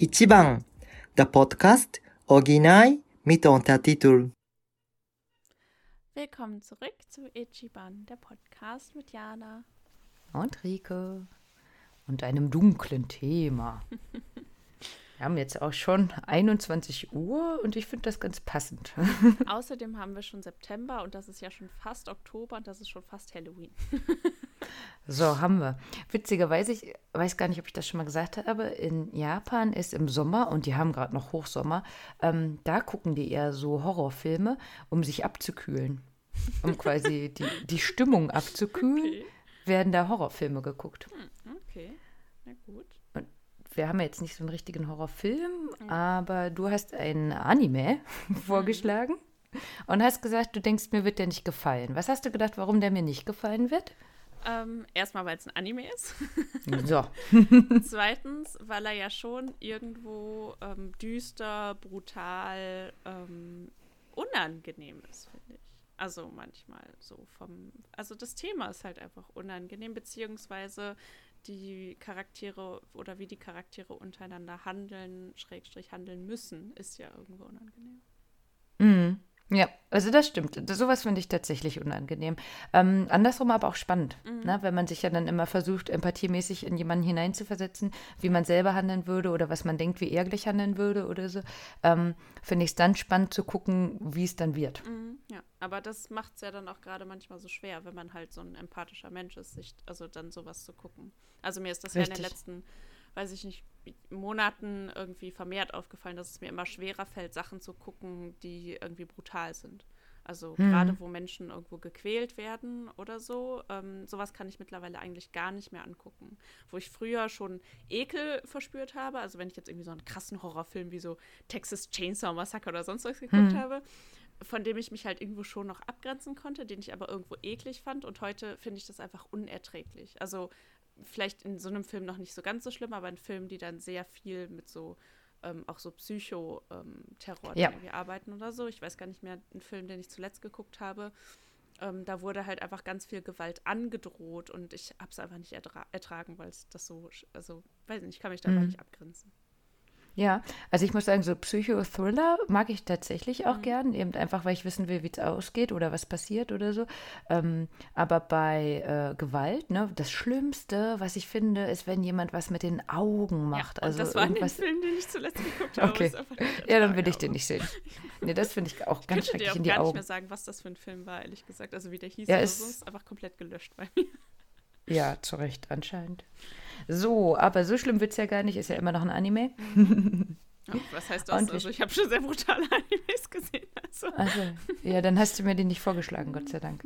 Ichiban, der Podcast Original mit Untertitel. Willkommen zurück zu Ichiban, der Podcast mit Jana. Und Rike. Und einem dunklen Thema. Wir haben jetzt auch schon 21 Uhr und ich finde das ganz passend. Außerdem haben wir schon September und das ist ja schon fast Oktober und das ist schon fast Halloween. so, haben wir. Witzigerweise, ich weiß gar nicht, ob ich das schon mal gesagt habe, in Japan ist im Sommer und die haben gerade noch Hochsommer, ähm, da gucken die eher so Horrorfilme, um sich abzukühlen. Um quasi die, die Stimmung abzukühlen, okay. werden da Horrorfilme geguckt. Hm, okay, na gut wir haben jetzt nicht so einen richtigen Horrorfilm, mhm. aber du hast ein Anime vorgeschlagen und hast gesagt, du denkst, mir wird der nicht gefallen. Was hast du gedacht, warum der mir nicht gefallen wird? Ähm, erstmal, weil es ein Anime ist. so. Zweitens, weil er ja schon irgendwo ähm, düster, brutal, ähm, unangenehm ist, finde ich. Also manchmal so vom. Also das Thema ist halt einfach unangenehm, beziehungsweise die Charaktere oder wie die Charaktere untereinander handeln, Schrägstrich handeln müssen, ist ja irgendwo unangenehm. Mhm. Ja, also das stimmt. Sowas finde ich tatsächlich unangenehm. Ähm, andersrum aber auch spannend, mhm. ne? wenn man sich ja dann immer versucht, empathiemäßig in jemanden hineinzuversetzen, wie man selber handeln würde oder was man denkt, wie er gleich handeln würde oder so. Ähm, finde ich es dann spannend zu gucken, wie es dann wird. Mhm, ja, aber das macht es ja dann auch gerade manchmal so schwer, wenn man halt so ein empathischer Mensch ist, sich, also dann sowas zu gucken. Also mir ist das Richtig. ja in den letzten weiß ich nicht, Monaten irgendwie vermehrt aufgefallen, dass es mir immer schwerer fällt, Sachen zu gucken, die irgendwie brutal sind. Also mhm. gerade wo Menschen irgendwo gequält werden oder so, ähm, sowas kann ich mittlerweile eigentlich gar nicht mehr angucken. Wo ich früher schon Ekel verspürt habe, also wenn ich jetzt irgendwie so einen krassen Horrorfilm wie so Texas Chainsaw Massacre oder sonst was geguckt mhm. habe, von dem ich mich halt irgendwo schon noch abgrenzen konnte, den ich aber irgendwo eklig fand und heute finde ich das einfach unerträglich. Also vielleicht in so einem Film noch nicht so ganz so schlimm, aber in Filmen, die dann sehr viel mit so ähm, auch so Psychoterror ähm, ja. irgendwie arbeiten oder so. Ich weiß gar nicht mehr, ein Film, den ich zuletzt geguckt habe. Ähm, da wurde halt einfach ganz viel Gewalt angedroht und ich habe es einfach nicht ertra ertragen, weil es das so, also weiß nicht, ich kann mich da mhm. nicht abgrenzen. Ja, also ich muss sagen, so Psychothriller mag ich tatsächlich auch mhm. gern, eben einfach, weil ich wissen will, wie es ausgeht oder was passiert oder so. Ähm, aber bei äh, Gewalt, ne, das Schlimmste, was ich finde, ist, wenn jemand was mit den Augen macht. Ja, also das war irgendwas... ein Film, den ich zuletzt geguckt habe. Okay. Ja, dann will ich den nicht sehen. Nee, das finde ich auch ich ganz schrecklich in die Augen. Ich kann gar nicht mehr sagen, was das für ein Film war, ehrlich gesagt. Also wie der hieß ja, oder so, ist einfach komplett gelöscht bei mir. Ja, zu Recht, anscheinend. So, aber so schlimm wird es ja gar nicht, ist ja immer noch ein Anime. Oh, was heißt das? Und also ich habe schon sehr brutale Animes gesehen. Also. also. ja, dann hast du mir den nicht vorgeschlagen, Gott sei Dank.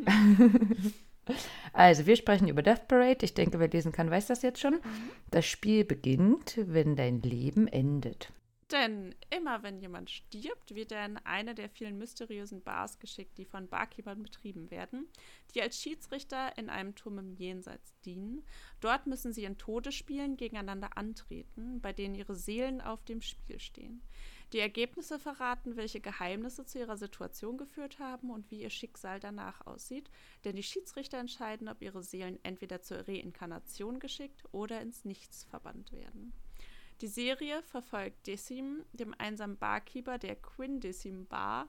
also, wir sprechen über Death Parade. Ich denke, wer lesen kann, weiß das jetzt schon. Mhm. Das Spiel beginnt, wenn dein Leben endet. Denn immer wenn jemand stirbt, wird er in eine der vielen mysteriösen Bars geschickt, die von Barkeepern betrieben werden, die als Schiedsrichter in einem Turm im Jenseits dienen. Dort müssen sie in Todesspielen gegeneinander antreten, bei denen ihre Seelen auf dem Spiel stehen. Die Ergebnisse verraten, welche Geheimnisse zu ihrer Situation geführt haben und wie ihr Schicksal danach aussieht, denn die Schiedsrichter entscheiden, ob ihre Seelen entweder zur Reinkarnation geschickt oder ins Nichts verbannt werden. Die Serie verfolgt Decim, dem einsamen Barkeeper der Quinn Decim Bar,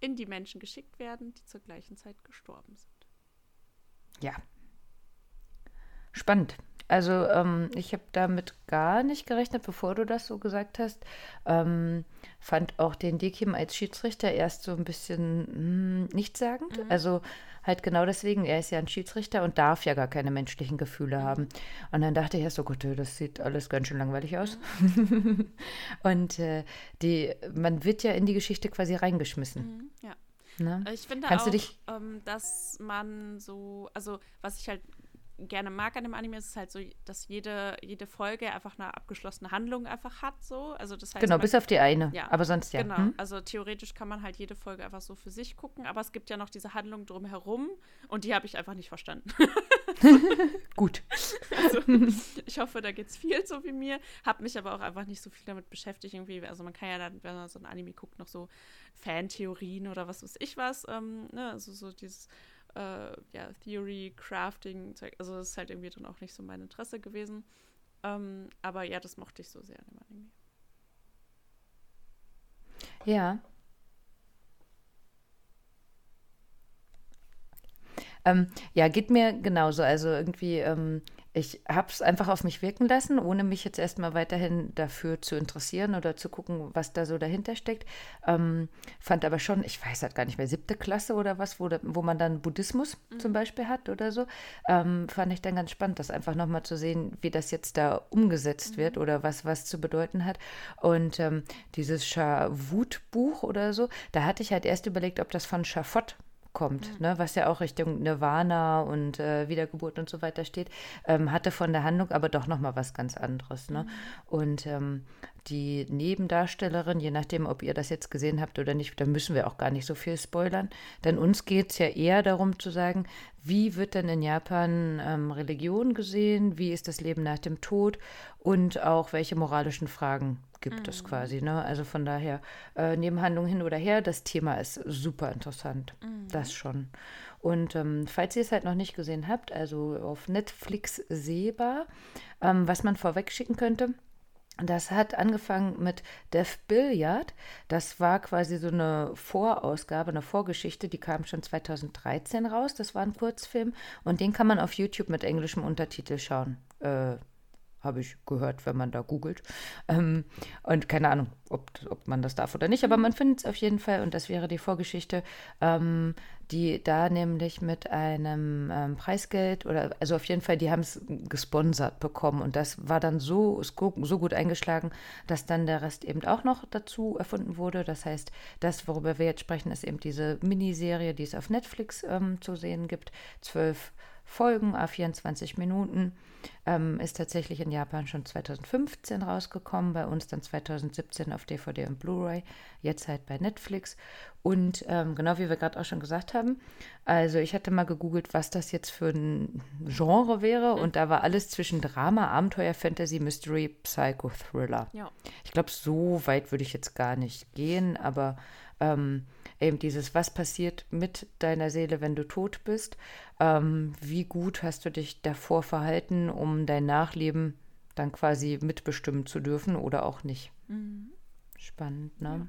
in die Menschen geschickt werden, die zur gleichen Zeit gestorben sind. Ja. Spannend. Also ähm, ich habe damit gar nicht gerechnet, bevor du das so gesagt hast. Ähm, fand auch den Dekim als Schiedsrichter erst so ein bisschen hm, nichtssagend. Mhm. Also halt genau deswegen, er ist ja ein Schiedsrichter und darf ja gar keine menschlichen Gefühle mhm. haben. Und dann dachte ich erst so, Gott, das sieht alles ganz schön langweilig aus. Mhm. und äh, die, man wird ja in die Geschichte quasi reingeschmissen. Mhm, ja. Ne? Ich finde Kannst auch, ähm, dass man so, also was ich halt gerne mag an dem Anime, ist es halt so, dass jede, jede Folge einfach eine abgeschlossene Handlung einfach hat. So. Also das heißt, genau, man, bis auf die eine. Ja, aber sonst ja. Genau. Hm? Also theoretisch kann man halt jede Folge einfach so für sich gucken, aber es gibt ja noch diese Handlung drumherum und die habe ich einfach nicht verstanden. Gut. Also, ich hoffe, da geht es viel so wie mir. Habe mich aber auch einfach nicht so viel damit beschäftigt. Irgendwie. Also man kann ja dann, wenn man so ein Anime guckt, noch so Fantheorien oder was weiß ich was. Ähm, ne? Also so dieses äh, ja, Theory, Crafting, also das ist halt irgendwie dann auch nicht so mein Interesse gewesen. Ähm, aber ja, das mochte ich so sehr an dem Anime. Ja. Ähm, ja, geht mir genauso. Also irgendwie, ähm, ich habe es einfach auf mich wirken lassen, ohne mich jetzt erstmal weiterhin dafür zu interessieren oder zu gucken, was da so dahinter steckt. Ähm, fand aber schon, ich weiß halt gar nicht mehr, siebte Klasse oder was, wo, wo man dann Buddhismus mhm. zum Beispiel hat oder so, ähm, fand ich dann ganz spannend, das einfach nochmal zu sehen, wie das jetzt da umgesetzt mhm. wird oder was was zu bedeuten hat. Und ähm, dieses Schavut-Buch oder so, da hatte ich halt erst überlegt, ob das von Schafott kommt, mhm. ne, was ja auch Richtung Nirvana und äh, Wiedergeburt und so weiter steht, ähm, hatte von der Handlung aber doch nochmal was ganz anderes. Ne? Mhm. Und ähm, die Nebendarstellerin, je nachdem, ob ihr das jetzt gesehen habt oder nicht, da müssen wir auch gar nicht so viel spoilern, denn uns geht es ja eher darum zu sagen, wie wird denn in Japan ähm, Religion gesehen, wie ist das Leben nach dem Tod und auch welche moralischen Fragen gibt mhm. es quasi. Ne? Also von daher, äh, Nebenhandlung hin oder her, das Thema ist super interessant. Mhm. Das schon. Und ähm, falls ihr es halt noch nicht gesehen habt, also auf Netflix sehbar, ähm, was man vorweg schicken könnte, das hat angefangen mit Death Billiard. Das war quasi so eine Vorausgabe, eine Vorgeschichte, die kam schon 2013 raus. Das war ein Kurzfilm und den kann man auf YouTube mit englischem Untertitel schauen. Äh, habe ich gehört, wenn man da googelt. Ähm, und keine Ahnung, ob, ob man das darf oder nicht, aber man findet es auf jeden Fall und das wäre die Vorgeschichte, ähm, die da nämlich mit einem ähm, Preisgeld oder also auf jeden Fall, die haben es gesponsert bekommen und das war dann so, so gut eingeschlagen, dass dann der Rest eben auch noch dazu erfunden wurde. Das heißt, das, worüber wir jetzt sprechen, ist eben diese Miniserie, die es auf Netflix ähm, zu sehen gibt. Zwölf Folgen, a 24 Minuten. Ähm, ist tatsächlich in Japan schon 2015 rausgekommen, bei uns dann 2017 auf DVD und Blu-ray, jetzt halt bei Netflix. Und ähm, genau wie wir gerade auch schon gesagt haben, also ich hatte mal gegoogelt, was das jetzt für ein Genre wäre mhm. und da war alles zwischen Drama, Abenteuer, Fantasy, Mystery, Psycho, Thriller. Ja. Ich glaube, so weit würde ich jetzt gar nicht gehen, aber ähm, eben dieses, was passiert mit deiner Seele, wenn du tot bist, ähm, wie gut hast du dich davor verhalten, um dein Nachleben dann quasi mitbestimmen zu dürfen oder auch nicht. Mhm. Spannend, ne?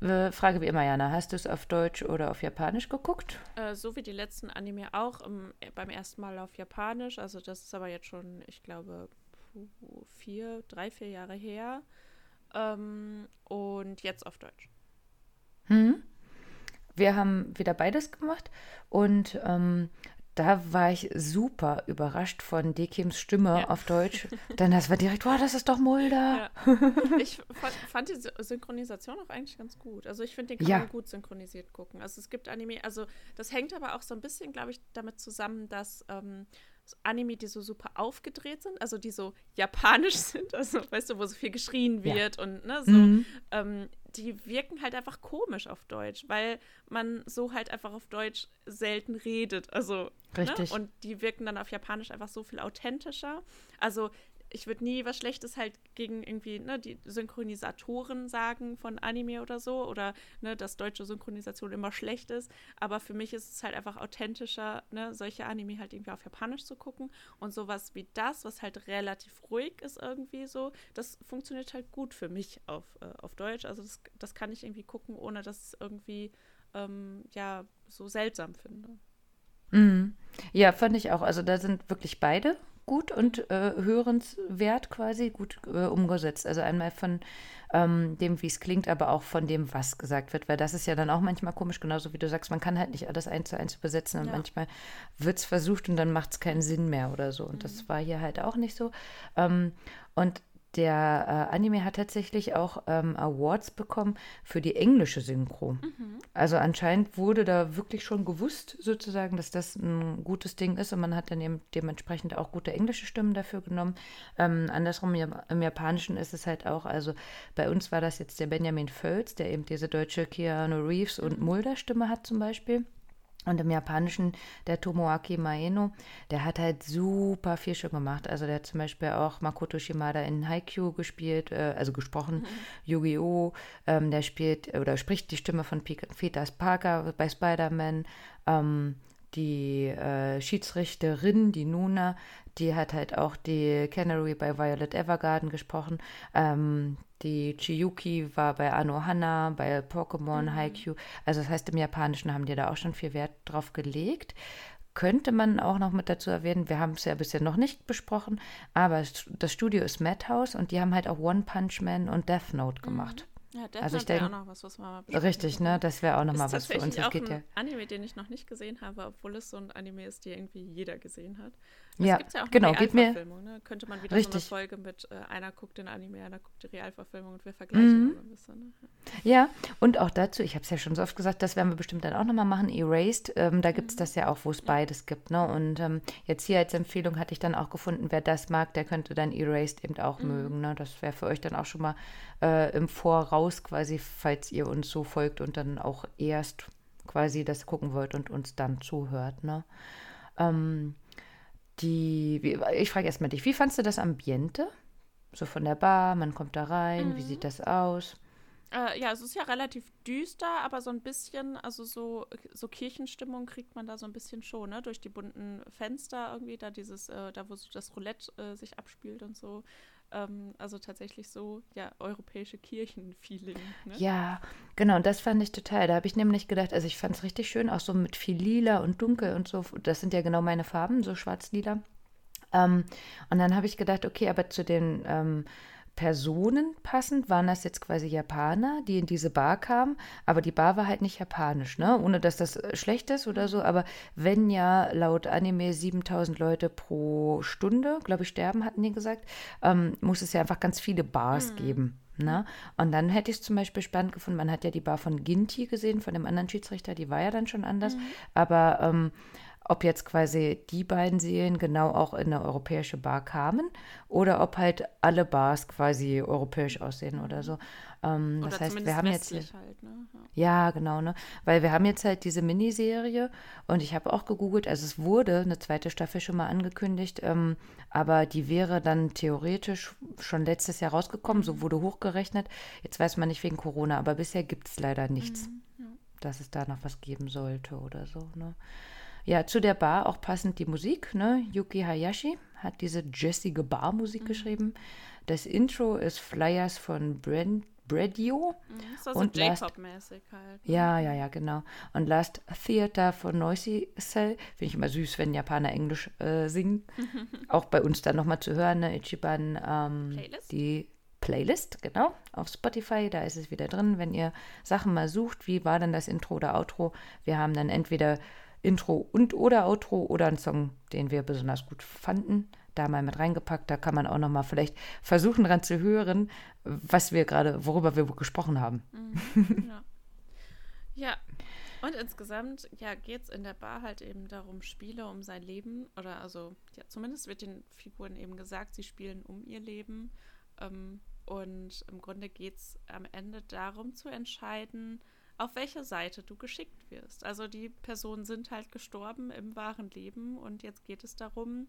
Ja. Äh, Frage wie immer, Jana, hast du es auf Deutsch oder auf Japanisch geguckt? Äh, so wie die letzten Anime auch, im, beim ersten Mal auf Japanisch. Also das ist aber jetzt schon, ich glaube, vier, drei, vier Jahre her. Ähm, und jetzt auf Deutsch. Hm? Wir haben wieder beides gemacht und ähm, da war ich super überrascht von Dekims Stimme ja. auf Deutsch. Denn das war direkt, wow, das ist doch Mulder. Ja. Ich fand, fand, die Synchronisation auch eigentlich ganz gut. Also ich finde, den kann ja. man gut synchronisiert gucken. Also es gibt Anime, also das hängt aber auch so ein bisschen, glaube ich, damit zusammen, dass ähm, Anime, die so super aufgedreht sind, also die so japanisch sind, also weißt du, wo so viel geschrien wird und ne, so, mhm. ähm, die wirken halt einfach komisch auf Deutsch, weil man so halt einfach auf Deutsch selten redet. Also, ne? Richtig. Ne? Und die wirken dann auf Japanisch einfach so viel authentischer. Also, ich würde nie was Schlechtes halt gegen irgendwie ne, die Synchronisatoren sagen von Anime oder so oder ne, dass deutsche Synchronisation immer schlecht ist. Aber für mich ist es halt einfach authentischer, ne, solche Anime halt irgendwie auf Japanisch zu gucken. Und sowas wie das, was halt relativ ruhig ist irgendwie so, das funktioniert halt gut für mich auf, äh, auf Deutsch. Also das, das kann ich irgendwie gucken, ohne dass es irgendwie ähm, ja so seltsam finde. Mhm. Ja, fand ich auch. Also da sind wirklich beide gut und äh, hörenswert quasi gut äh, umgesetzt. Also einmal von ähm, dem, wie es klingt, aber auch von dem, was gesagt wird, weil das ist ja dann auch manchmal komisch, genauso wie du sagst, man kann halt nicht alles eins zu eins übersetzen und ja. manchmal wird es versucht und dann macht es keinen Sinn mehr oder so. Und mhm. das war hier halt auch nicht so. Ähm, und der äh, Anime hat tatsächlich auch ähm, Awards bekommen für die englische Synchro. Mhm. Also anscheinend wurde da wirklich schon gewusst, sozusagen, dass das ein gutes Ding ist und man hat dann eben dementsprechend auch gute englische Stimmen dafür genommen. Ähm, andersrum im Japanischen ist es halt auch, also bei uns war das jetzt der Benjamin Völz, der eben diese deutsche Keanu Reeves und mhm. Mulder Stimme hat zum Beispiel. Und im Japanischen, der Tomoaki Maeno, der hat halt super viel schon gemacht. Also der hat zum Beispiel auch Makoto Shimada in Haikyuu gespielt, äh, also gesprochen, mhm. Yu-Gi-Oh! Ähm, der spielt oder spricht die Stimme von Peter Parker bei Spider-Man. Ähm, die äh, Schiedsrichterin, die Nuna, Die hat halt auch die Canary bei Violet Evergarden gesprochen. Ähm, die Chiyuki war bei Anohana, bei Pokémon, mhm. Haikyuu. Also das heißt, im Japanischen haben die da auch schon viel Wert drauf gelegt. Könnte man auch noch mit dazu erwähnen, wir haben es ja bisher noch nicht besprochen, aber das Studio ist Madhouse und die haben halt auch One Punch Man und Death Note gemacht. Mhm. Ja, Death also ich denke, auch noch was, was man mal Richtig, ne? Das wäre auch noch mal was für uns. Das geht ein ja. Anime, den ich noch nicht gesehen habe, obwohl es so ein Anime ist, den irgendwie jeder gesehen hat. Das ja, ja genau, geht mir. Ne? Könnte man wieder richtig. so eine Folge mit äh, einer guckt den Anime, einer guckt die Realverfilmung und wir vergleichen mhm. ein bisschen. Ne? Ja, und auch dazu, ich habe es ja schon so oft gesagt, das werden wir bestimmt dann auch nochmal machen, Erased, ähm, da gibt es mhm. das ja auch, wo es ja. beides gibt. Ne? Und ähm, jetzt hier als Empfehlung hatte ich dann auch gefunden, wer das mag, der könnte dann Erased eben auch mhm. mögen. Ne? Das wäre für euch dann auch schon mal äh, im Voraus quasi, falls ihr uns so folgt und dann auch erst quasi das gucken wollt und uns dann zuhört. Ne? Ähm, die, ich frage erstmal dich, wie fandst du das Ambiente? So von der Bar, man kommt da rein, mhm. wie sieht das aus? Äh, ja, es ist ja relativ düster, aber so ein bisschen, also so, so Kirchenstimmung kriegt man da so ein bisschen schon, ne? Durch die bunten Fenster irgendwie, da dieses, äh, da wo so das Roulette äh, sich abspielt und so. Ähm, also tatsächlich so, ja, europäische Kirchen-Feeling. Ne? Ja, genau, und das fand ich total. Da habe ich nämlich gedacht, also ich fand es richtig schön, auch so mit viel Lila und Dunkel und so. Das sind ja genau meine Farben, so schwarz-lila. Ähm, und dann habe ich gedacht, okay, aber zu den ähm, Personen passend waren das jetzt quasi Japaner, die in diese Bar kamen, aber die Bar war halt nicht japanisch, ne? Ohne dass das äh, schlecht ist oder so, aber wenn ja laut Anime 7000 Leute pro Stunde, glaube ich, sterben, hatten die gesagt, ähm, muss es ja einfach ganz viele Bars mhm. geben. Ne? Und dann hätte ich es zum Beispiel spannend gefunden, man hat ja die Bar von Ginty gesehen, von dem anderen Schiedsrichter, die war ja dann schon anders, mhm. aber ähm, ob jetzt quasi die beiden Seelen genau auch in eine europäische Bar kamen oder ob halt alle Bars quasi europäisch aussehen oder so. Ähm, oder das heißt, wir haben jetzt halt, ne? ja. ja. genau, ne? Weil wir haben jetzt halt diese Miniserie und ich habe auch gegoogelt, also es wurde eine zweite Staffel schon mal angekündigt, ähm, aber die wäre dann theoretisch schon letztes Jahr rausgekommen, mhm. so wurde hochgerechnet. Jetzt weiß man nicht wegen Corona, aber bisher gibt es leider nichts, mhm, ja. dass es da noch was geben sollte oder so, ne? Ja, zu der Bar auch passend die Musik. Ne? Yuki Hayashi hat diese jazzige Barmusik mhm. geschrieben. Das Intro ist Flyers von Brent Bradio. Mhm, ist also und J-Pop-mäßig halt. Ne? Ja, ja, ja, genau. Und Last Theater von Noisy Cell. Finde ich immer süß, wenn Japaner Englisch äh, singen. auch bei uns dann nochmal zu hören, ne? Ichiban. Ähm, Playlist? Die Playlist, genau, auf Spotify. Da ist es wieder drin. Wenn ihr Sachen mal sucht, wie war denn das Intro oder Outro? Wir haben dann entweder Intro und oder Outro oder einen Song, den wir besonders gut fanden, da mal mit reingepackt. Da kann man auch noch mal vielleicht versuchen dran zu hören, was wir gerade, worüber wir gesprochen haben. Mhm, ja. ja. Und insgesamt, ja, geht es in der Bar halt eben darum, Spiele um sein Leben. Oder also, ja, zumindest wird den Figuren eben gesagt, sie spielen um ihr Leben. Ähm, und im Grunde geht es am Ende darum zu entscheiden, auf welche Seite du geschickt wirst. Also die Personen sind halt gestorben im wahren Leben und jetzt geht es darum,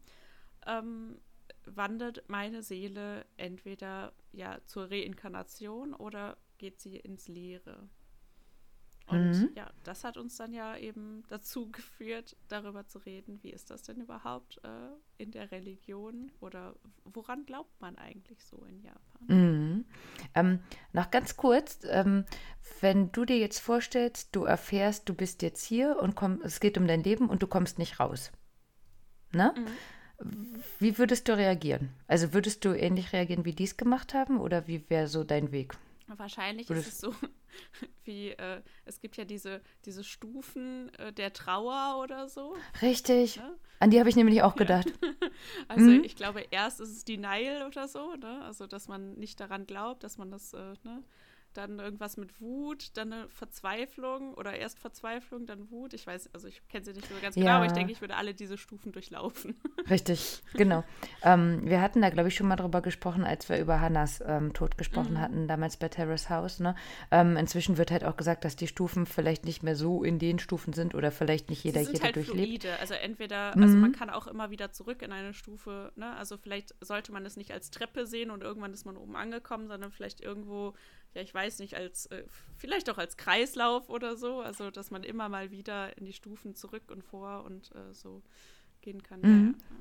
ähm, wandert meine Seele entweder ja zur Reinkarnation oder geht sie ins Leere. Und mhm. ja, das hat uns dann ja eben dazu geführt, darüber zu reden, wie ist das denn überhaupt äh, in der Religion oder woran glaubt man eigentlich so in Japan? Mhm. Ähm, noch ganz kurz, ähm, wenn du dir jetzt vorstellst, du erfährst, du bist jetzt hier und komm, es geht um dein Leben und du kommst nicht raus. Ne? Mhm. Wie würdest du reagieren? Also würdest du ähnlich reagieren, wie die es gemacht haben oder wie wäre so dein Weg? Wahrscheinlich ist es so, wie äh, es gibt ja diese, diese Stufen äh, der Trauer oder so. Richtig. Ne? An die habe ich nämlich auch gedacht. also mhm. ich glaube, erst ist es Denial oder so, ne? Also dass man nicht daran glaubt, dass man das, äh, ne? Dann irgendwas mit Wut, dann eine Verzweiflung oder erst Verzweiflung, dann Wut. Ich weiß, also ich kenne sie nicht so ganz ja. genau, aber ich denke, ich würde alle diese Stufen durchlaufen. Richtig, genau. ähm, wir hatten da, glaube ich, schon mal drüber gesprochen, als wir über Hannas ähm, Tod gesprochen mhm. hatten, damals bei Terrace House. Ne? Ähm, inzwischen wird halt auch gesagt, dass die Stufen vielleicht nicht mehr so in den Stufen sind oder vielleicht nicht jeder sie sind jeder halt durchlebt. Fluide. Also entweder, mhm. also man kann auch immer wieder zurück in eine Stufe, ne? Also vielleicht sollte man es nicht als Treppe sehen und irgendwann ist man oben angekommen, sondern vielleicht irgendwo ja, ich weiß nicht, als äh, vielleicht auch als Kreislauf oder so, also dass man immer mal wieder in die Stufen zurück und vor und äh, so gehen kann. Mhm. Ja,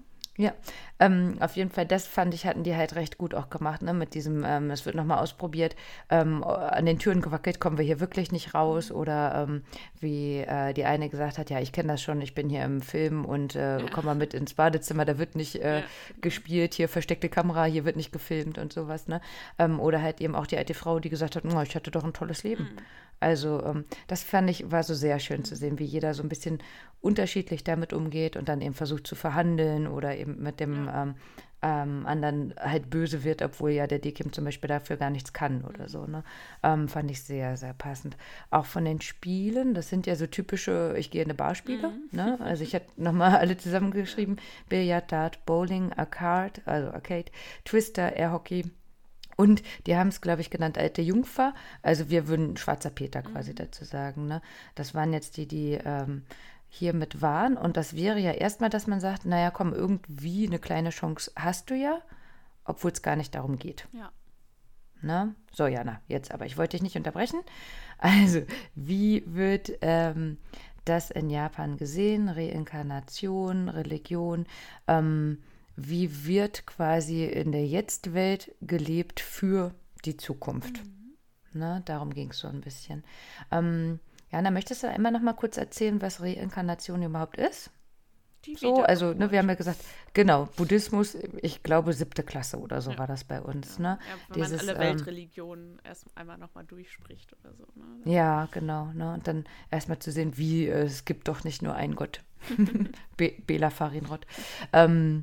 ähm, auf jeden Fall, das fand ich, hatten die halt recht gut auch gemacht, ne? Mit diesem, ähm, es wird nochmal ausprobiert, ähm, an den Türen gewackelt, kommen wir hier wirklich nicht raus. Oder ähm, wie äh, die eine gesagt hat, ja, ich kenne das schon, ich bin hier im Film und äh, ja. komm mal mit ins Badezimmer, da wird nicht äh, ja. gespielt, hier versteckte Kamera, hier wird nicht gefilmt und sowas, ne? Ähm, oder halt eben auch die alte Frau, die gesagt hat, ich hatte doch ein tolles Leben. Mhm. Also ähm, das fand ich, war so sehr schön zu sehen, wie jeder so ein bisschen unterschiedlich damit umgeht und dann eben versucht zu verhandeln oder eben mit dem ja. ähm, ähm, anderen halt böse wird, obwohl ja der Dekim zum Beispiel dafür gar nichts kann oder so. Ne? Ähm, fand ich sehr, sehr passend. Auch von den Spielen, das sind ja so typische, ich gehe in eine Barspiele. Mhm. Ne? Also ich habe nochmal alle zusammengeschrieben, Billard, Dart, Bowling, Arcade, also Arcade, Twister, Air Hockey, und die haben es, glaube ich, genannt alte Jungfer. Also wir würden schwarzer Peter quasi mhm. dazu sagen. Ne? Das waren jetzt die, die ähm, hier mit waren. Und das wäre ja erstmal, dass man sagt, naja, komm, irgendwie eine kleine Chance hast du ja, obwohl es gar nicht darum geht. Ja. Na? So, Jana, jetzt aber, ich wollte dich nicht unterbrechen. Also, wie wird ähm, das in Japan gesehen? Reinkarnation, Religion? Ähm, wie wird quasi in der Jetztwelt gelebt für die Zukunft. Mhm. Ne, darum ging es so ein bisschen. Ähm, Jana, möchtest du einmal noch mal kurz erzählen, was Reinkarnation überhaupt ist? Die so, also ne, wir haben ja gesagt, genau, Buddhismus, ich glaube siebte Klasse oder so ja. war das bei uns. Ja. Ne? Ja, wenn Dieses, man alle ähm, Weltreligionen erst einmal nochmal durchspricht oder so. Ne? Ja, genau. Ne? Und dann erstmal zu sehen, wie äh, es gibt doch nicht nur einen Gott. Be Bela Farinrod. Ähm,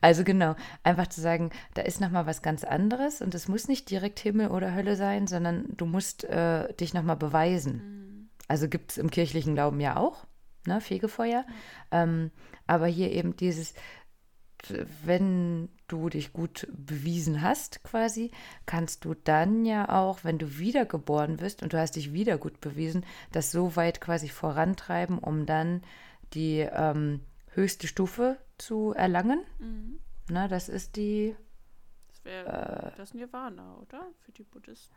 also genau, einfach zu sagen, da ist nochmal was ganz anderes und es muss nicht direkt Himmel oder Hölle sein, sondern du musst äh, dich nochmal beweisen. Mhm. Also gibt es im kirchlichen Glauben ja auch, ne, Fegefeuer. Ähm, aber hier eben dieses, wenn du dich gut bewiesen hast, quasi, kannst du dann ja auch, wenn du wiedergeboren wirst und du hast dich wieder gut bewiesen, das so weit quasi vorantreiben, um dann die ähm, höchste Stufe zu erlangen. Mhm. Na, das ist die. Das wäre äh, das Nirvana, oder? Für die Buddhisten?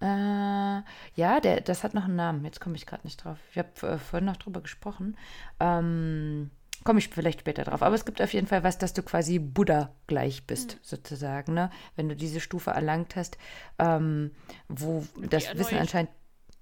Äh, ja, der, das hat noch einen Namen. Jetzt komme ich gerade nicht drauf. Ich habe äh, vorhin noch drüber gesprochen. Ähm, komme ich vielleicht später drauf. Aber es gibt auf jeden Fall was, dass du quasi Buddha gleich bist, mhm. sozusagen. Ne? Wenn du diese Stufe erlangt hast, ähm, wo das Wissen anscheinend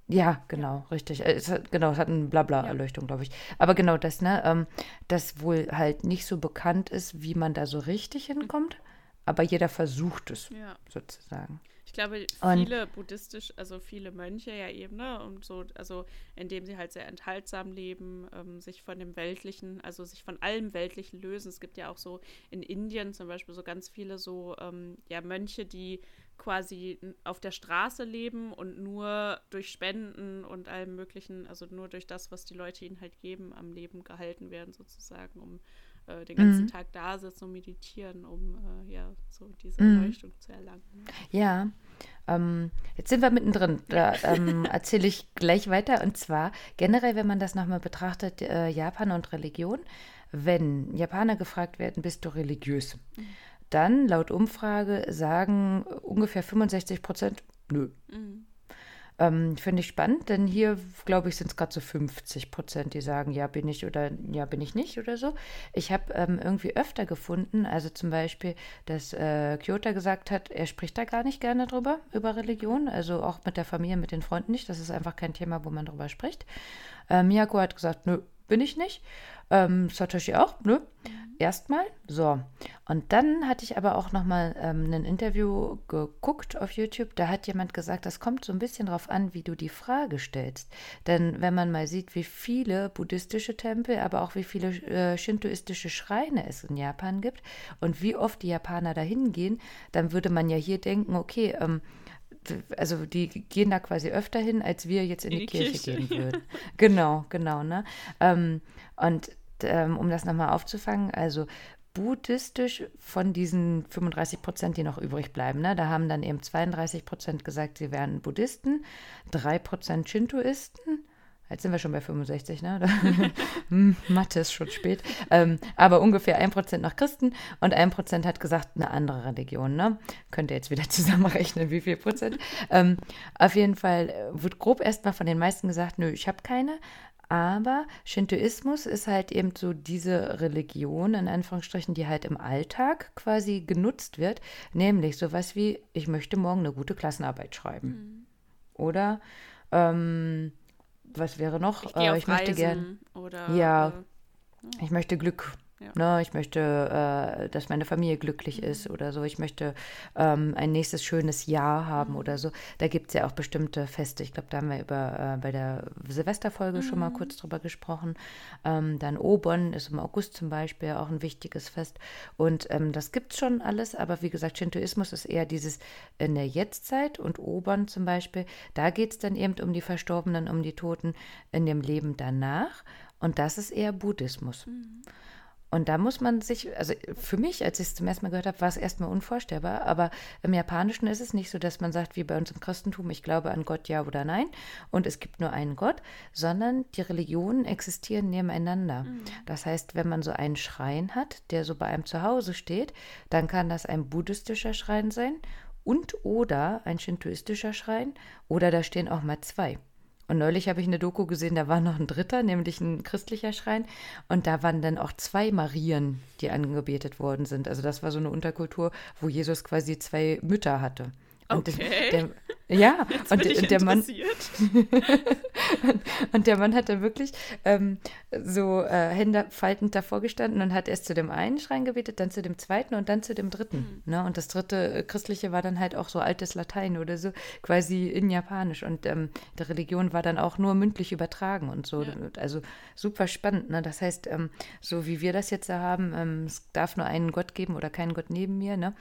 ja, genau, richtig. Äh, es hat, genau, es hat eine Blabla-Erleuchtung, ja. glaube ich. Aber genau das, ne, ähm, das wohl halt nicht so bekannt ist, wie man da so richtig hinkommt, aber jeder versucht es, ja. sozusagen. Ich glaube, viele und, buddhistisch, also viele Mönche ja eben, ne, und so, also indem sie halt sehr enthaltsam leben, ähm, sich von dem Weltlichen, also sich von allem Weltlichen lösen. Es gibt ja auch so in Indien zum Beispiel so ganz viele so, ähm, ja, Mönche, die quasi auf der Straße leben und nur durch Spenden und allem Möglichen, also nur durch das, was die Leute ihnen halt geben, am Leben gehalten werden, sozusagen, um äh, den ganzen mhm. Tag da sitzen und meditieren, um äh, ja so diese mhm. Erleuchtung zu erlangen. Ja. Ähm, jetzt sind wir mittendrin. Da ähm, erzähle ich gleich weiter. Und zwar generell, wenn man das nochmal betrachtet, äh, Japan und Religion. Wenn Japaner gefragt werden, bist du religiös? Mhm dann laut Umfrage sagen ungefähr 65 Prozent, nö. Mhm. Ähm, Finde ich spannend, denn hier, glaube ich, sind es gerade so 50 Prozent, die sagen, ja, bin ich oder ja, bin ich nicht oder so. Ich habe ähm, irgendwie öfter gefunden, also zum Beispiel, dass äh, Kyoto gesagt hat, er spricht da gar nicht gerne drüber, über Religion, also auch mit der Familie, mit den Freunden nicht. Das ist einfach kein Thema, wo man drüber spricht. Äh, Miyako hat gesagt, nö, bin ich nicht. Ähm, Satoshi auch, nö. Mhm erstmal. So. Und dann hatte ich aber auch nochmal ähm, ein Interview geguckt auf YouTube. Da hat jemand gesagt, das kommt so ein bisschen drauf an, wie du die Frage stellst. Denn wenn man mal sieht, wie viele buddhistische Tempel, aber auch wie viele äh, shintoistische Schreine es in Japan gibt und wie oft die Japaner dahin gehen, dann würde man ja hier denken, okay, ähm, also die gehen da quasi öfter hin, als wir jetzt in, in die, die, Kirche, Kirche gehen würden. genau, genau, ne? Ähm, und ähm, um das nochmal aufzufangen, also buddhistisch von diesen 35 Prozent, die noch übrig bleiben. Ne? Da haben dann eben 32 Prozent gesagt, sie wären Buddhisten, 3 Prozent Shintoisten. Jetzt sind wir schon bei 65, ne? Hm, Mathe ist schon spät. Ähm, aber ungefähr 1% noch Christen und 1% hat gesagt, eine andere Religion, ne? Könnt ihr jetzt wieder zusammenrechnen, wie viel Prozent. Ähm, auf jeden Fall wird grob erstmal von den meisten gesagt, nö, ich habe keine. Aber Shintoismus ist halt eben so diese Religion, in Anführungsstrichen, die halt im Alltag quasi genutzt wird, nämlich sowas wie, ich möchte morgen eine gute Klassenarbeit schreiben. Mhm. Oder ähm, was wäre noch? Ich, äh, ich möchte gerne. Ja, äh, ich möchte Glück ja. Ne, ich möchte, äh, dass meine Familie glücklich mhm. ist oder so. Ich möchte ähm, ein nächstes schönes Jahr haben mhm. oder so. Da gibt es ja auch bestimmte Feste. Ich glaube, da haben wir über, äh, bei der Silvesterfolge mhm. schon mal mhm. kurz drüber gesprochen. Ähm, dann Obon ist im August zum Beispiel auch ein wichtiges Fest. Und ähm, das gibt es schon alles. Aber wie gesagt, Shintoismus ist eher dieses in der Jetztzeit und Obon zum Beispiel. Da geht es dann eben um die Verstorbenen, um die Toten in dem Leben danach. Und das ist eher Buddhismus. Und da muss man sich, also für mich, als ich es zum ersten Mal gehört habe, war es erstmal unvorstellbar. Aber im Japanischen ist es nicht so, dass man sagt, wie bei uns im Christentum, ich glaube an Gott ja oder nein und es gibt nur einen Gott, sondern die Religionen existieren nebeneinander. Mhm. Das heißt, wenn man so einen Schrein hat, der so bei einem zu Hause steht, dann kann das ein buddhistischer Schrein sein und oder ein shintoistischer Schrein oder da stehen auch mal zwei. Und neulich habe ich eine Doku gesehen, da war noch ein dritter, nämlich ein christlicher Schrein. Und da waren dann auch zwei Marien, die angebetet worden sind. Also das war so eine Unterkultur, wo Jesus quasi zwei Mütter hatte. Und okay. der, ja, Jetzt und, und der Mann. und der Mann hat dann wirklich ähm, so äh, Hände faltend davor gestanden und hat erst zu dem einen Schrein gebetet, dann zu dem zweiten und dann zu dem dritten. Mhm. Ne? Und das dritte äh, christliche war dann halt auch so altes Latein oder so, quasi in Japanisch. Und ähm, die Religion war dann auch nur mündlich übertragen und so. Ja. Also super spannend. Ne? Das heißt, ähm, so wie wir das jetzt da haben, ähm, es darf nur einen Gott geben oder keinen Gott neben mir. Ne?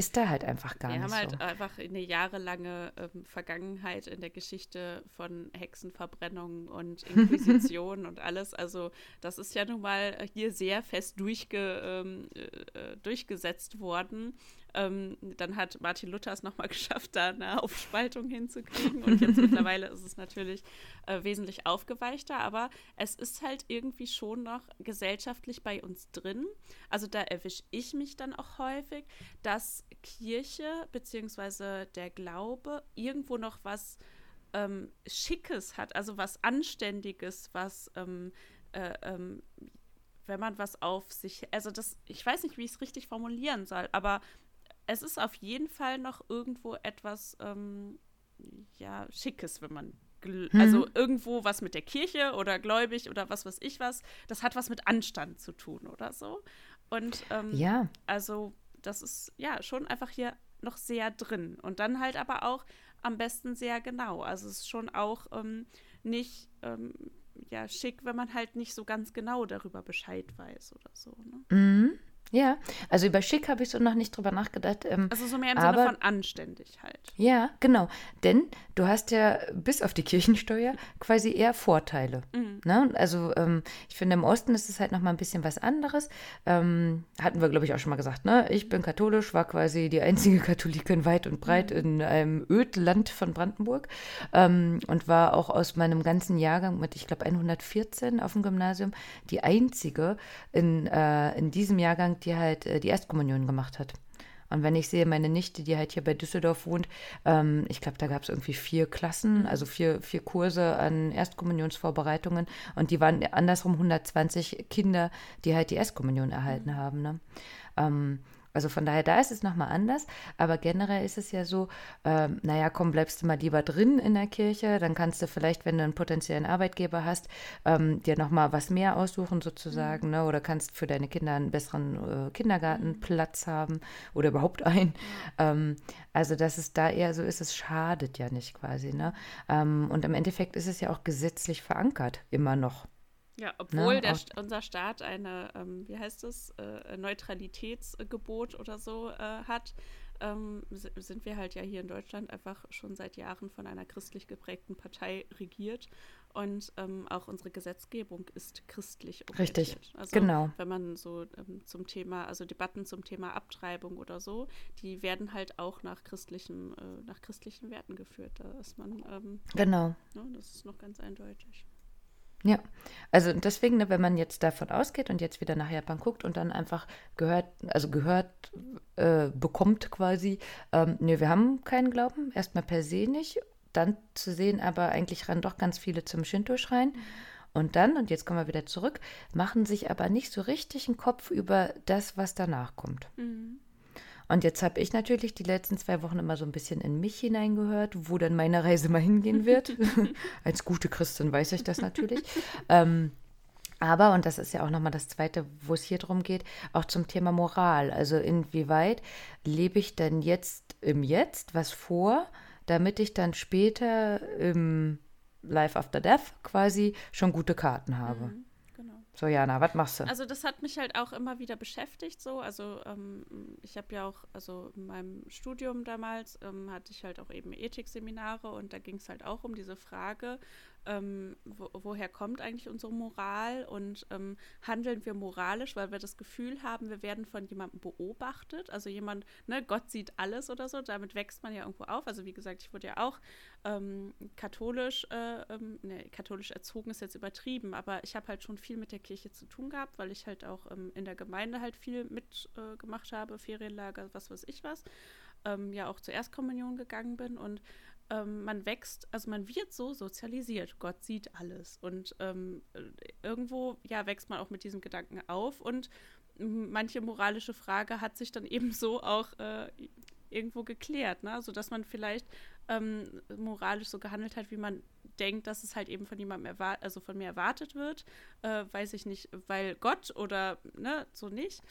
Ist da halt einfach gar Wir nicht. Wir haben halt so. einfach eine jahrelange ähm, Vergangenheit in der Geschichte von Hexenverbrennungen und Inquisition und alles. Also das ist ja nun mal hier sehr fest durchge, ähm, äh, durchgesetzt worden. Ähm, dann hat Martin Luther es nochmal geschafft, da eine Aufspaltung hinzukriegen. Und jetzt mittlerweile ist es natürlich äh, wesentlich aufgeweichter, aber es ist halt irgendwie schon noch gesellschaftlich bei uns drin. Also da erwische ich mich dann auch häufig, dass Kirche bzw. der Glaube irgendwo noch was ähm, Schickes hat, also was Anständiges, was ähm, äh, ähm, wenn man was auf sich, also das, ich weiß nicht, wie ich es richtig formulieren soll, aber es ist auf jeden Fall noch irgendwo etwas, ähm, ja, Schickes, wenn man, hm. also irgendwo was mit der Kirche oder gläubig oder was weiß ich was, das hat was mit Anstand zu tun oder so. Und ähm, ja. also das ist ja schon einfach hier noch sehr drin. Und dann halt aber auch am besten sehr genau. Also es ist schon auch ähm, nicht ähm, ja, schick, wenn man halt nicht so ganz genau darüber Bescheid weiß oder so. Ne? Mhm. Ja, also über schick habe ich so noch nicht drüber nachgedacht. Ähm, also so mehr im aber, Sinne von anständig halt. Ja, genau. Denn du hast ja bis auf die Kirchensteuer quasi eher Vorteile. Mhm. Ne? Also ähm, ich finde, im Osten ist es halt noch mal ein bisschen was anderes. Ähm, hatten wir, glaube ich, auch schon mal gesagt. Ne? Ich bin katholisch, war quasi die einzige Katholikin weit und breit mhm. in einem Ödland von Brandenburg ähm, und war auch aus meinem ganzen Jahrgang mit, ich glaube, 114 auf dem Gymnasium die einzige in, äh, in diesem Jahrgang, die halt äh, die Erstkommunion gemacht hat. Und wenn ich sehe, meine Nichte, die halt hier bei Düsseldorf wohnt, ähm, ich glaube, da gab es irgendwie vier Klassen, also vier, vier Kurse an Erstkommunionsvorbereitungen und die waren andersrum 120 Kinder, die halt die Erstkommunion erhalten haben. Ne? Ähm, also von daher, da ist es nochmal anders. Aber generell ist es ja so, ähm, naja, komm, bleibst du mal lieber drin in der Kirche. Dann kannst du vielleicht, wenn du einen potenziellen Arbeitgeber hast, ähm, dir nochmal was mehr aussuchen sozusagen. Mhm. Ne? Oder kannst für deine Kinder einen besseren äh, Kindergartenplatz haben oder überhaupt einen. Ähm, also, dass es da eher so ist, es schadet ja nicht quasi. Ne? Ähm, und im Endeffekt ist es ja auch gesetzlich verankert, immer noch. Ja, obwohl ne, der, unser Staat eine, ähm, wie heißt es, äh, Neutralitätsgebot oder so äh, hat, ähm, sind wir halt ja hier in Deutschland einfach schon seit Jahren von einer christlich geprägten Partei regiert. Und ähm, auch unsere Gesetzgebung ist christlich orientiert. Richtig, also, genau. Wenn man so ähm, zum Thema, also Debatten zum Thema Abtreibung oder so, die werden halt auch nach christlichen, äh, nach christlichen Werten geführt. Da ist man, ähm, genau. Ne, das ist noch ganz eindeutig. Ja, also deswegen, ne, wenn man jetzt davon ausgeht und jetzt wieder nach Japan guckt und dann einfach gehört, also gehört äh, bekommt quasi, ähm, nee, wir haben keinen Glauben, erstmal per se nicht. dann zu sehen, aber eigentlich rennen doch ganz viele zum Shinto-Schrein. Und dann, und jetzt kommen wir wieder zurück, machen sich aber nicht so richtig einen Kopf über das, was danach kommt. Mhm. Und jetzt habe ich natürlich die letzten zwei Wochen immer so ein bisschen in mich hineingehört, wo dann meine Reise mal hingehen wird. Als gute Christin weiß ich das natürlich. ähm, aber, und das ist ja auch nochmal das Zweite, wo es hier drum geht, auch zum Thema Moral. Also inwieweit lebe ich denn jetzt im Jetzt was vor, damit ich dann später im Life After Death quasi schon gute Karten habe. Mhm. So, Jana, was machst du? Also das hat mich halt auch immer wieder beschäftigt so. Also ähm, ich habe ja auch, also in meinem Studium damals ähm, hatte ich halt auch eben Ethikseminare und da ging es halt auch um diese Frage, ähm, wo, woher kommt eigentlich unsere Moral und ähm, handeln wir moralisch, weil wir das Gefühl haben, wir werden von jemandem beobachtet. Also jemand, ne, Gott sieht alles oder so, damit wächst man ja irgendwo auf. Also wie gesagt, ich wurde ja auch ähm, katholisch, äh, ähm, ne, katholisch erzogen ist jetzt übertrieben, aber ich habe halt schon viel mit der Kirche zu tun gehabt, weil ich halt auch ähm, in der Gemeinde halt viel mitgemacht äh, habe, Ferienlager, was weiß ich was. Ähm, ja auch zur Erstkommunion gegangen bin und ähm, man wächst, also man wird so sozialisiert. Gott sieht alles. Und ähm, irgendwo, ja, wächst man auch mit diesem Gedanken auf und manche moralische Frage hat sich dann eben so auch äh, irgendwo geklärt, ne? sodass man vielleicht ähm, moralisch so gehandelt hat, wie man denkt, dass es halt eben von jemandem also von mir erwartet wird, äh, weiß ich nicht, weil Gott oder ne, so nicht.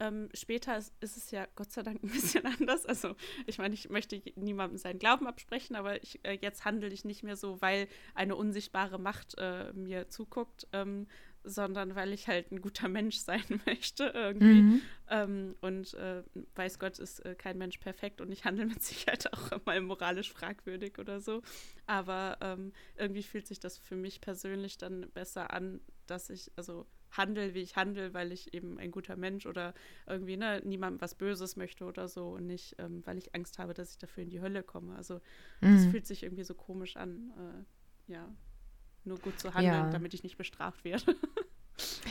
Ähm, später ist, ist, es ja Gott sei Dank ein bisschen anders. Also ich meine, ich möchte niemandem seinen Glauben absprechen, aber ich, äh, jetzt handle ich nicht mehr so, weil eine unsichtbare Macht äh, mir zuguckt, ähm, sondern weil ich halt ein guter Mensch sein möchte irgendwie. Mhm. Ähm, und äh, weiß Gott ist äh, kein Mensch perfekt und ich handle mit Sicherheit auch mal moralisch fragwürdig oder so. Aber ähm, irgendwie fühlt sich das für mich persönlich dann besser an, dass ich, also handle, wie ich handle, weil ich eben ein guter Mensch oder irgendwie ne, niemandem was Böses möchte oder so und nicht, ähm, weil ich Angst habe, dass ich dafür in die Hölle komme. Also es mhm. fühlt sich irgendwie so komisch an, äh, ja, nur gut zu handeln, ja. damit ich nicht bestraft werde.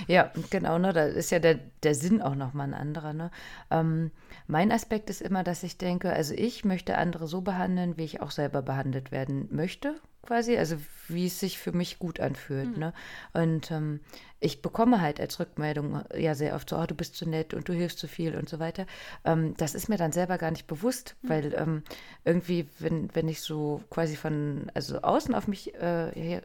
Ja, genau, ne? Da ist ja der, der Sinn auch nochmal ein anderer. Ne? Ähm, mein Aspekt ist immer, dass ich denke, also ich möchte andere so behandeln, wie ich auch selber behandelt werden möchte, quasi, also wie es sich für mich gut anfühlt. Mhm. Ne? Und ähm, ich bekomme halt als Rückmeldung äh, ja sehr oft so, oh, du bist zu nett und du hilfst zu viel und so weiter. Ähm, das ist mir dann selber gar nicht bewusst, mhm. weil ähm, irgendwie, wenn, wenn ich so quasi von, also außen auf mich äh,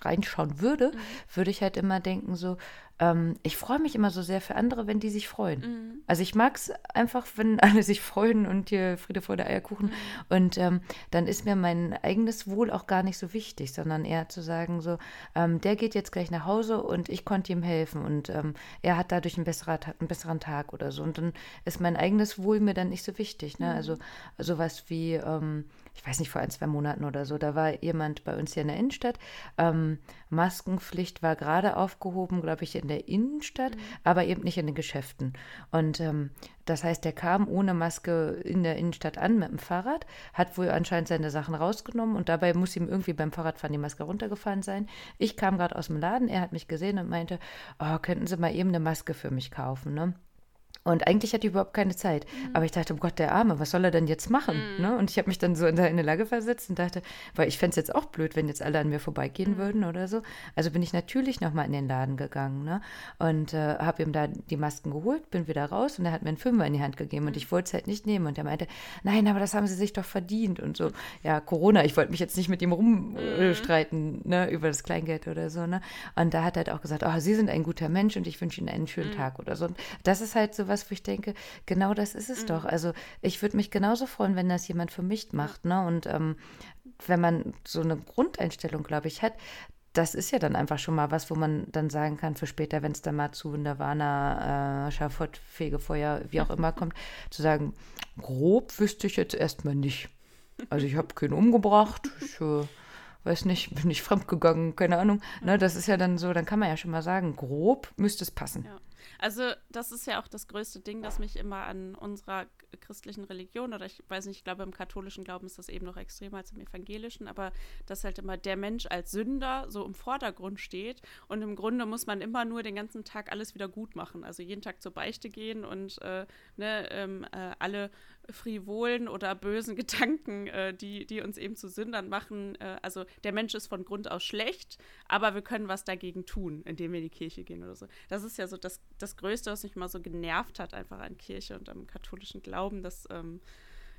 reinschauen würde, mhm. würde ich halt immer denken so, ähm, ich freue mich immer so sehr für andere, wenn die sich freuen. Mhm. Also ich mag es einfach, wenn alle sich freuen und hier Friede vor der Eierkuchen. Mhm. Und ähm, dann ist mir mein eigenes Wohl auch gar nicht so wichtig, sondern eher zu sagen, so, ähm, der geht jetzt gleich nach Hause und ich konnte ihm helfen und ähm, er hat dadurch einen, besserer, einen besseren Tag oder so. Und dann ist mein eigenes Wohl mir dann nicht so wichtig. Ne? Mhm. Also sowas wie, ähm, ich weiß nicht, vor ein, zwei Monaten oder so, da war jemand bei uns hier in der Innenstadt. Ähm, Maskenpflicht war gerade aufgehoben, glaube ich, in der Innenstadt, mhm. aber eben nicht in den Geschäften. Und ähm, das heißt, der kam ohne Maske in der Innenstadt an mit dem Fahrrad, hat wohl anscheinend seine Sachen rausgenommen und dabei muss ihm irgendwie beim Fahrradfahren die Maske runtergefallen sein. Ich kam gerade aus dem Laden, er hat mich gesehen und meinte, oh, könnten Sie mal eben eine Maske für mich kaufen, ne? Und eigentlich hatte ich überhaupt keine Zeit. Mhm. Aber ich dachte, oh Gott, der Arme, was soll er denn jetzt machen? Mhm. Ne? Und ich habe mich dann so in eine Lage versetzt und dachte, weil ich fände es jetzt auch blöd, wenn jetzt alle an mir vorbeigehen mhm. würden oder so. Also bin ich natürlich nochmal in den Laden gegangen ne? und äh, habe ihm da die Masken geholt, bin wieder raus und er hat mir einen Fünfer in die Hand gegeben und mhm. ich wollte es halt nicht nehmen. Und er meinte, nein, aber das haben sie sich doch verdient und so. Ja, Corona, ich wollte mich jetzt nicht mit ihm rumstreiten mhm. ne, über das Kleingeld oder so. Ne? Und da hat er halt auch gesagt, oh, Sie sind ein guter Mensch und ich wünsche Ihnen einen schönen mhm. Tag oder so. Und das ist halt so was, was, wo ich denke, genau das ist es mhm. doch. Also ich würde mich genauso freuen, wenn das jemand für mich macht. Ne? Und ähm, wenn man so eine Grundeinstellung, glaube ich, hat, das ist ja dann einfach schon mal was, wo man dann sagen kann, für später, wenn es dann mal zu Nirvana, äh, Schafott, Fegefeuer, wie auch immer kommt, zu sagen, grob wüsste ich jetzt erstmal nicht. Also ich habe keinen umgebracht, ich äh, weiß nicht, bin ich fremdgegangen, keine Ahnung. Ne, das ist ja dann so, dann kann man ja schon mal sagen, grob müsste es passen. Ja. Also das ist ja auch das größte Ding, das mich immer an unserer christlichen Religion oder ich weiß nicht, ich glaube im katholischen Glauben ist das eben noch extremer als im evangelischen, aber dass halt immer der Mensch als Sünder so im Vordergrund steht und im Grunde muss man immer nur den ganzen Tag alles wieder gut machen, also jeden Tag zur Beichte gehen und äh, ne, ähm, äh, alle frivolen oder bösen Gedanken, äh, die, die uns eben zu Sündern machen. Äh, also der Mensch ist von Grund aus schlecht, aber wir können was dagegen tun, indem wir in die Kirche gehen oder so. Das ist ja so das, das Größte, was mich mal so genervt hat, einfach an Kirche und am katholischen Glauben, dass ähm,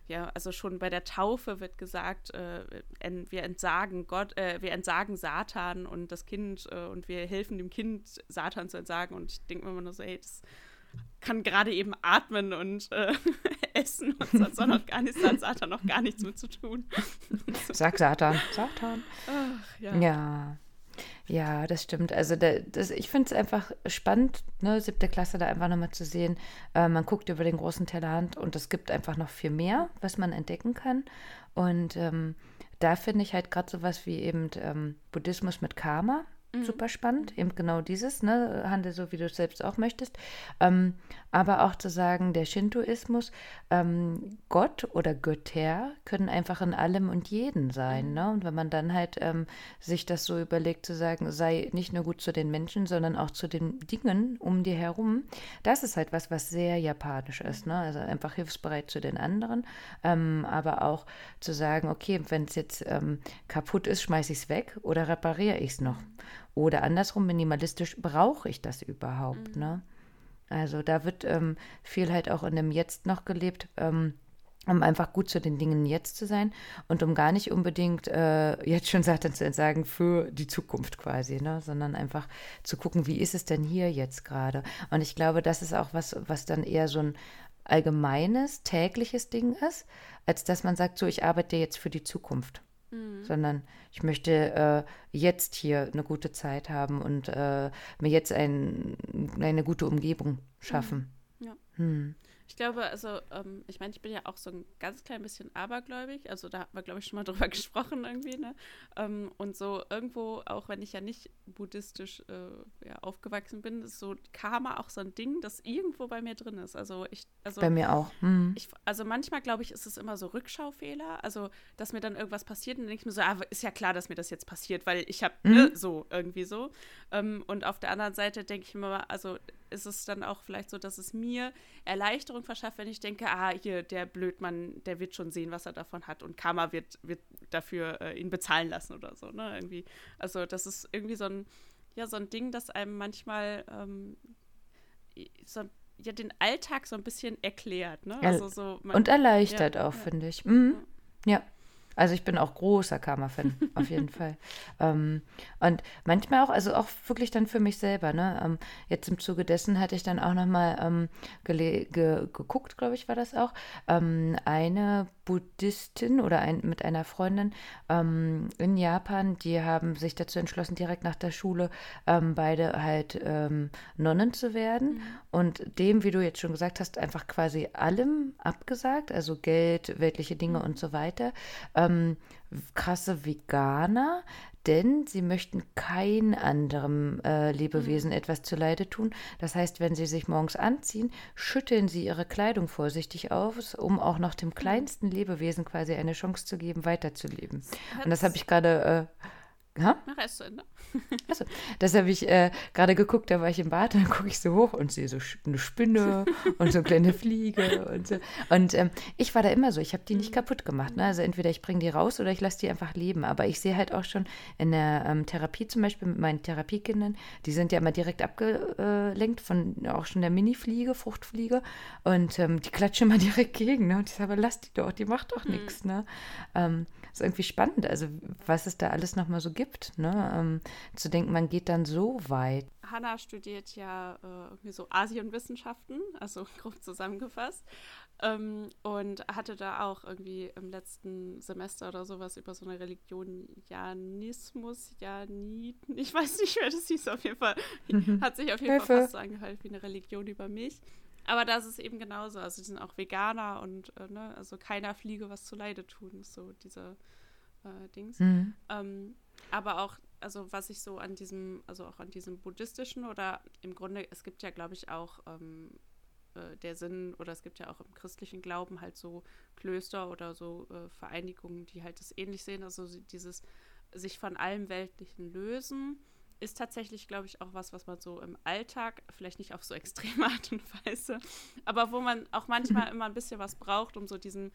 ja, also schon bei der Taufe wird gesagt, äh, wir entsagen Gott, äh, wir entsagen Satan und das Kind äh, und wir helfen dem Kind, Satan zu entsagen. Und ich denke mir immer nur so, ey, das kann gerade eben atmen und äh, essen und sonst auch noch gar nichts, hat Satan noch gar nichts mit zu tun. Sag Satan, Satan. Ach, ja. ja. Ja, das stimmt. Also da, das, ich finde es einfach spannend, ne, siebte Klasse da einfach nochmal zu sehen. Äh, man guckt über den großen Tellerrand und es gibt einfach noch viel mehr, was man entdecken kann. Und ähm, da finde ich halt gerade sowas wie eben ähm, Buddhismus mit Karma Mhm. Super spannend, eben genau dieses, ne? Handel so, wie du es selbst auch möchtest. Ähm, aber auch zu sagen, der Shintoismus, ähm, Gott oder Götter können einfach in allem und jeden sein. Mhm. Ne? Und wenn man dann halt ähm, sich das so überlegt, zu sagen, sei nicht nur gut zu den Menschen, sondern auch zu den Dingen um dir herum, das ist halt was, was sehr japanisch ist. Ne? Also einfach hilfsbereit zu den anderen, ähm, aber auch zu sagen, okay, wenn es jetzt ähm, kaputt ist, schmeiße ich es weg oder repariere ich es noch. Oder andersrum, minimalistisch, brauche ich das überhaupt? Mhm. Ne? Also da wird ähm, viel halt auch in dem Jetzt noch gelebt. Ähm, um einfach gut zu den Dingen jetzt zu sein und um gar nicht unbedingt äh, jetzt schon Satan zu entsagen für die Zukunft quasi, ne? sondern einfach zu gucken, wie ist es denn hier jetzt gerade? Und ich glaube, das ist auch was, was dann eher so ein allgemeines, tägliches Ding ist, als dass man sagt, so, ich arbeite jetzt für die Zukunft. Mhm. Sondern ich möchte äh, jetzt hier eine gute Zeit haben und äh, mir jetzt ein, eine gute Umgebung schaffen. Mhm. Ja. Hm. Ich glaube, also, ähm, ich meine, ich bin ja auch so ein ganz klein bisschen abergläubig. Also, da haben wir, glaube ich, schon mal drüber gesprochen irgendwie, ne? Ähm, und so irgendwo, auch wenn ich ja nicht buddhistisch äh, ja, aufgewachsen bin, ist so Karma auch so ein Ding, das irgendwo bei mir drin ist. Also, ich. Also, bei mir auch. Mhm. Ich, also, manchmal, glaube ich, ist es immer so Rückschaufehler. Also, dass mir dann irgendwas passiert und dann denke ich mir so, ah, ist ja klar, dass mir das jetzt passiert, weil ich habe mhm. ne, so irgendwie so. Ähm, und auf der anderen Seite denke ich mir mal, also, ist es dann auch vielleicht so, dass es mir Erleichterung verschafft, wenn ich denke, ah, hier, der Blödmann, der wird schon sehen, was er davon hat und Karma wird, wird dafür äh, ihn bezahlen lassen oder so, ne, irgendwie. Also das ist irgendwie so ein, ja, so ein Ding, das einem manchmal ähm, so, ja, den Alltag so ein bisschen erklärt, ne? Also so, man, und erleichtert ja, auch, ja. finde ich. Mhm. Ja. Also ich bin auch großer Karma-Fan, auf jeden Fall. Ähm, und manchmal auch, also auch wirklich dann für mich selber. Ne? Ähm, jetzt im Zuge dessen hatte ich dann auch nochmal ähm, ge geguckt, glaube ich, war das auch. Ähm, eine Buddhistin oder ein, mit einer Freundin ähm, in Japan, die haben sich dazu entschlossen, direkt nach der Schule ähm, beide halt Nonnen zu werden. Mhm. Und dem, wie du jetzt schon gesagt hast, einfach quasi allem abgesagt, also Geld, weltliche Dinge mhm. und so weiter. Ähm, ähm, krasse Veganer, denn sie möchten kein anderem äh, Lebewesen mhm. etwas zuleide tun. Das heißt, wenn sie sich morgens anziehen, schütteln sie ihre Kleidung vorsichtig aus, um auch noch dem mhm. kleinsten Lebewesen quasi eine Chance zu geben, weiterzuleben. Und das habe ich gerade äh, Ha? Mach erst zu Ende. Achso, das habe ich äh, gerade geguckt, da war ich im Bad, dann gucke ich so hoch und sehe so eine Spinne und so eine kleine Fliege und so. Und ähm, ich war da immer so, ich habe die nicht mhm. kaputt gemacht. Ne? Also entweder ich bringe die raus oder ich lasse die einfach leben. Aber ich sehe halt auch schon in der ähm, Therapie zum Beispiel mit meinen Therapiekindern, die sind ja immer direkt abgelenkt von auch schon der Mini-Fliege, Fruchtfliege. Und ähm, die klatschen immer direkt gegen. Ne? Und ich sage, lass die doch, die macht doch nichts. Mhm. Ne? Ist irgendwie spannend, also was es da alles nochmal so gibt, ne? Ähm, zu denken, man geht dann so weit. Hanna studiert ja äh, irgendwie so Asienwissenschaften, also grob zusammengefasst, ähm, und hatte da auch irgendwie im letzten Semester oder sowas über so eine Religion, Janismus, Janit, ich weiß nicht, wer das hieß, auf jeden Fall, hat sich auf jeden Hilfe. Fall fast so angehört wie eine Religion über mich. Aber das ist eben genauso. Also die sind auch Veganer und äh, ne, also keiner Fliege was zu Leide tun, so diese äh, Dings. Mhm. Ähm, aber auch, also was ich so an diesem, also auch an diesem buddhistischen oder im Grunde, es gibt ja, glaube ich, auch ähm, äh, der Sinn, oder es gibt ja auch im christlichen Glauben halt so Klöster oder so äh, Vereinigungen, die halt das ähnlich sehen, also dieses sich von allem Weltlichen lösen ist tatsächlich, glaube ich, auch was, was man so im Alltag, vielleicht nicht auf so extreme Art und Weise, aber wo man auch manchmal immer ein bisschen was braucht, um so diesen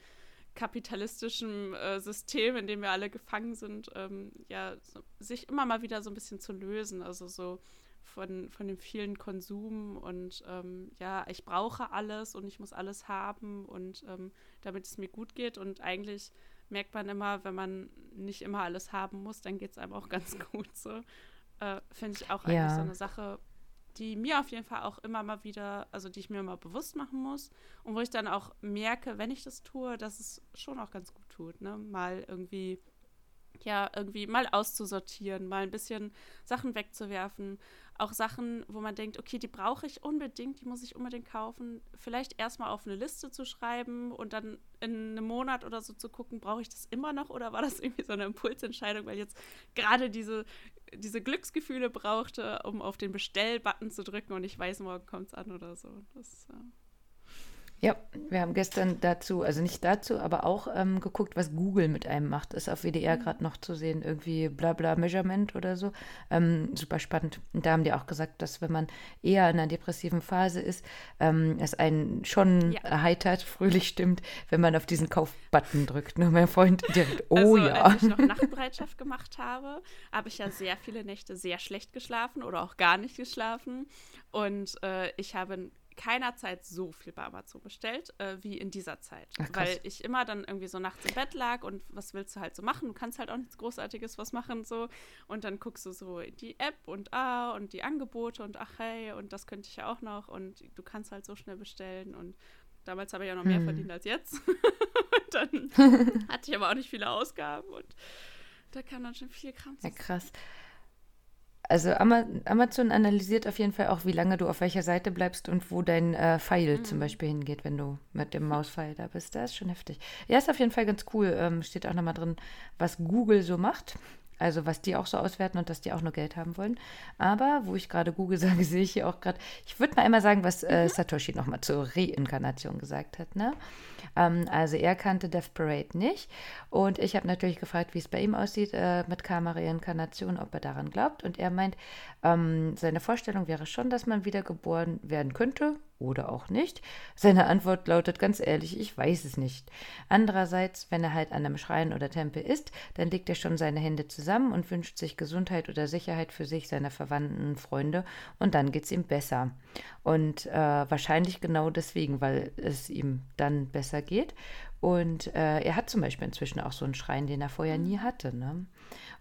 kapitalistischen äh, System, in dem wir alle gefangen sind, ähm, ja, so, sich immer mal wieder so ein bisschen zu lösen. Also so von, von dem vielen Konsum und ähm, ja, ich brauche alles und ich muss alles haben und ähm, damit es mir gut geht. Und eigentlich merkt man immer, wenn man nicht immer alles haben muss, dann geht es einem auch ganz gut so. Äh, Finde ich auch eigentlich ja. so eine Sache, die mir auf jeden Fall auch immer mal wieder, also die ich mir immer bewusst machen muss und wo ich dann auch merke, wenn ich das tue, dass es schon auch ganz gut tut, ne? Mal irgendwie, ja, irgendwie mal auszusortieren, mal ein bisschen Sachen wegzuwerfen, auch Sachen, wo man denkt, okay, die brauche ich unbedingt, die muss ich unbedingt kaufen, vielleicht erstmal auf eine Liste zu schreiben und dann in einem Monat oder so zu gucken, brauche ich das immer noch oder war das irgendwie so eine Impulsentscheidung, weil jetzt gerade diese, diese Glücksgefühle brauchte, um auf den Bestell-Button zu drücken und ich weiß, morgen kommt es an oder so. Das, äh ja, wir haben gestern dazu, also nicht dazu, aber auch ähm, geguckt, was Google mit einem macht. Ist auf WDR mhm. gerade noch zu sehen, irgendwie Blabla Measurement oder so. Ähm, super spannend. Und da haben die auch gesagt, dass wenn man eher in einer depressiven Phase ist, ähm, es einen schon ja. erheitert, fröhlich stimmt, wenn man auf diesen Kaufbutton drückt. Nur mein Freund direkt, oh also, ja. Als ich noch Nachtbereitschaft gemacht habe, habe ich ja sehr viele Nächte sehr schlecht geschlafen oder auch gar nicht geschlafen. Und äh, ich habe keiner Zeit so viel bei Amazon bestellt äh, wie in dieser Zeit. Ach, weil ich immer dann irgendwie so nachts im Bett lag und was willst du halt so machen? Du kannst halt auch nichts Großartiges was machen so. Und dann guckst du so in die App und ah und die Angebote und ach hey und das könnte ich ja auch noch und du kannst halt so schnell bestellen und damals habe ich ja noch mehr hm. verdient als jetzt. und dann hatte ich aber auch nicht viele Ausgaben und da kam dann schon viel Kram zusammen. Ja, krass. Also Amazon analysiert auf jeden Fall auch, wie lange du auf welcher Seite bleibst und wo dein äh, Pfeil mhm. zum Beispiel hingeht, wenn du mit dem Mauspfeil da bist. Das ist schon heftig. Ja, ist auf jeden Fall ganz cool. Ähm, steht auch nochmal drin, was Google so macht. Also was die auch so auswerten und dass die auch nur Geld haben wollen. Aber wo ich gerade Google sage, sehe ich hier auch gerade, ich würde mal einmal sagen, was äh, mhm. Satoshi nochmal zur Reinkarnation gesagt hat. Ne? Ähm, also er kannte Death Parade nicht. Und ich habe natürlich gefragt, wie es bei ihm aussieht äh, mit Karma-Reinkarnation, ob er daran glaubt. Und er meint, ähm, seine Vorstellung wäre schon, dass man wiedergeboren werden könnte oder auch nicht. Seine Antwort lautet ganz ehrlich, ich weiß es nicht. Andererseits, wenn er halt an einem Schrein oder Tempel ist, dann legt er schon seine Hände zusammen und wünscht sich Gesundheit oder Sicherheit für sich, seine Verwandten, Freunde und dann geht es ihm besser. Und äh, wahrscheinlich genau deswegen, weil es ihm dann besser geht. Und äh, er hat zum Beispiel inzwischen auch so einen Schrein, den er vorher nie mhm. hatte. Ne?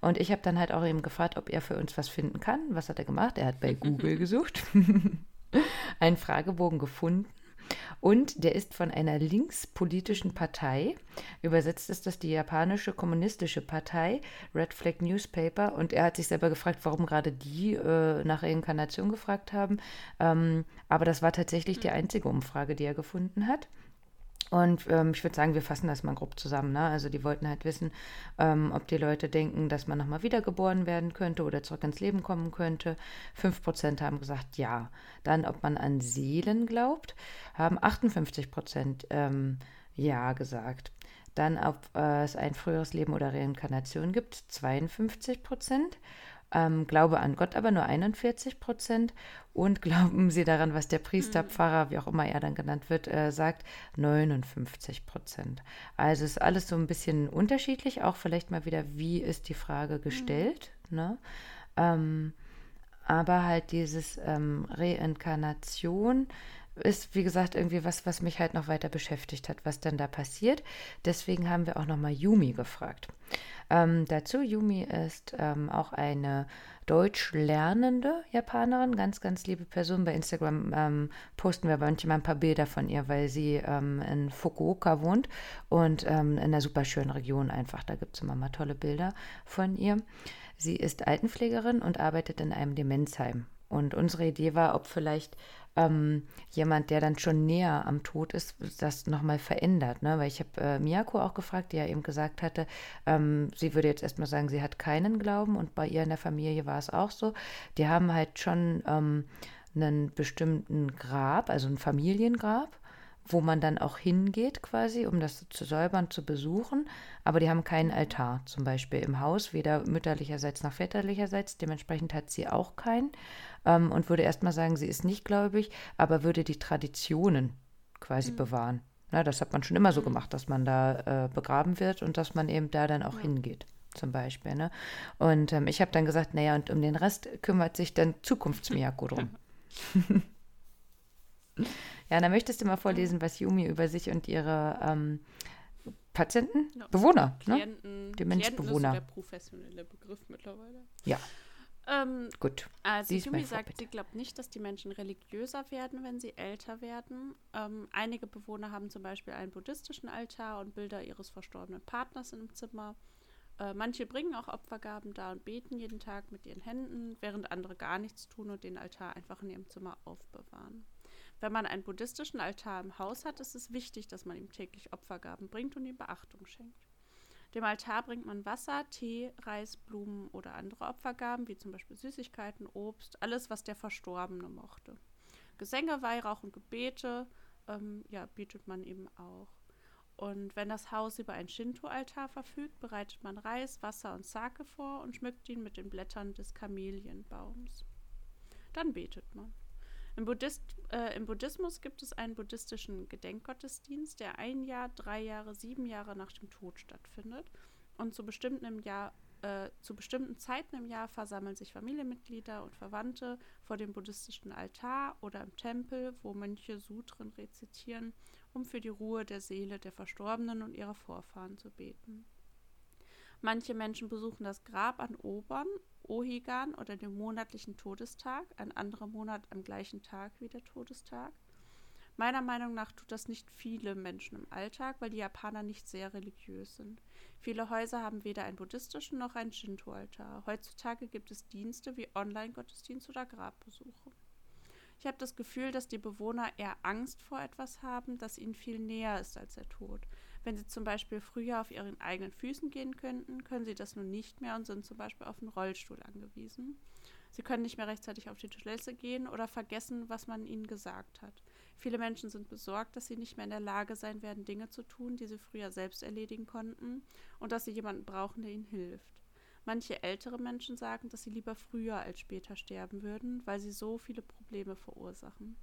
Und ich habe dann halt auch eben gefragt, ob er für uns was finden kann. Was hat er gemacht? Er hat bei Google gesucht, einen Fragebogen gefunden. Und der ist von einer linkspolitischen Partei. Übersetzt ist das die japanische kommunistische Partei, Red Flag Newspaper. Und er hat sich selber gefragt, warum gerade die äh, nach Reinkarnation gefragt haben. Ähm, aber das war tatsächlich die einzige Umfrage, die er gefunden hat. Und ähm, ich würde sagen, wir fassen das mal grob zusammen. Ne? Also die wollten halt wissen, ähm, ob die Leute denken, dass man nochmal wiedergeboren werden könnte oder zurück ins Leben kommen könnte. 5% haben gesagt ja. Dann, ob man an Seelen glaubt, haben 58% ähm, ja gesagt. Dann, ob äh, es ein früheres Leben oder Reinkarnation gibt, 52 Prozent ähm, Glaube an Gott aber nur 41 Prozent und glauben sie daran, was der Priester, mhm. Pfarrer, wie auch immer er dann genannt wird, äh, sagt, 59 Prozent. Also ist alles so ein bisschen unterschiedlich, auch vielleicht mal wieder, wie ist die Frage mhm. gestellt. Mhm. Ne? Ähm, aber halt dieses ähm, Reinkarnation ist, wie gesagt, irgendwie was, was mich halt noch weiter beschäftigt hat, was dann da passiert. Deswegen haben wir auch nochmal Yumi gefragt. Ähm, dazu, Yumi ist ähm, auch eine deutsch lernende Japanerin, ganz, ganz liebe Person. Bei Instagram ähm, posten wir manchmal ein paar Bilder von ihr, weil sie ähm, in Fukuoka wohnt und ähm, in einer super schönen Region einfach. Da gibt es immer mal tolle Bilder von ihr. Sie ist Altenpflegerin und arbeitet in einem Demenzheim. Und unsere Idee war, ob vielleicht ähm, jemand, der dann schon näher am Tod ist, das nochmal verändert. Ne? Weil ich habe äh, Miyako auch gefragt, die ja eben gesagt hatte, ähm, sie würde jetzt erstmal sagen, sie hat keinen Glauben und bei ihr in der Familie war es auch so. Die haben halt schon ähm, einen bestimmten Grab, also ein Familiengrab wo man dann auch hingeht quasi, um das zu säubern, zu besuchen. Aber die haben keinen Altar zum Beispiel im Haus, weder mütterlicherseits noch väterlicherseits. Dementsprechend hat sie auch keinen ähm, und würde erstmal sagen, sie ist nicht gläubig, aber würde die Traditionen quasi mhm. bewahren. Na, das hat man schon immer so mhm. gemacht, dass man da äh, begraben wird und dass man eben da dann auch ja. hingeht zum Beispiel. Ne? Und ähm, ich habe dann gesagt, naja, und um den Rest kümmert sich dann Zukunftsmiyako drum. ja, dann möchtest du mal vorlesen, was Yumi über sich und ihre ähm, Patienten, ja. Bewohner, ne? Klienten, ne? Die Menschbewohner. ist der professionelle Begriff mittlerweile. Ja. Ähm, Gut. Also Yumi sagt, sie glaubt nicht, dass die Menschen religiöser werden, wenn sie älter werden. Ähm, einige Bewohner haben zum Beispiel einen buddhistischen Altar und Bilder ihres verstorbenen Partners im Zimmer. Äh, manche bringen auch Opfergaben dar und beten jeden Tag mit ihren Händen, während andere gar nichts tun und den Altar einfach in ihrem Zimmer aufbewahren. Wenn man einen buddhistischen Altar im Haus hat, ist es wichtig, dass man ihm täglich Opfergaben bringt und ihm Beachtung schenkt. Dem Altar bringt man Wasser, Tee, Reis, Blumen oder andere Opfergaben, wie zum Beispiel Süßigkeiten, Obst, alles, was der Verstorbene mochte. Gesänge, Weihrauch und Gebete ähm, ja, bietet man eben auch. Und wenn das Haus über ein Shinto-Altar verfügt, bereitet man Reis, Wasser und Sake vor und schmückt ihn mit den Blättern des Kamelienbaums. Dann betet man. Im, Buddhist, äh, Im, Buddhismus gibt es einen buddhistischen Gedenkgottesdienst, der ein Jahr, drei Jahre, sieben Jahre nach dem Tod stattfindet. Und zu bestimmten, Jahr, äh, zu bestimmten Zeiten im Jahr versammeln sich Familienmitglieder und Verwandte vor dem buddhistischen Altar oder im Tempel, wo Mönche Sutren rezitieren um für die Ruhe der Seele der Verstorbenen und ihrer Vorfahren zu beten. Manche Menschen besuchen das Grab an Obern, Ohigan oder dem monatlichen Todestag, ein anderer Monat am gleichen Tag wie der Todestag. Meiner Meinung nach tut das nicht viele Menschen im Alltag, weil die Japaner nicht sehr religiös sind. Viele Häuser haben weder einen buddhistischen noch einen Shinto-Altar. Heutzutage gibt es Dienste wie Online-Gottesdienst oder Grabbesuche. Ich habe das Gefühl, dass die Bewohner eher Angst vor etwas haben, das ihnen viel näher ist als der Tod. Wenn sie zum Beispiel früher auf ihren eigenen Füßen gehen könnten, können sie das nun nicht mehr und sind zum Beispiel auf einen Rollstuhl angewiesen. Sie können nicht mehr rechtzeitig auf die Toilette gehen oder vergessen, was man ihnen gesagt hat. Viele Menschen sind besorgt, dass sie nicht mehr in der Lage sein werden, Dinge zu tun, die sie früher selbst erledigen konnten, und dass sie jemanden brauchen, der ihnen hilft. Manche ältere Menschen sagen, dass sie lieber früher als später sterben würden, weil sie so viele Probleme verursachen.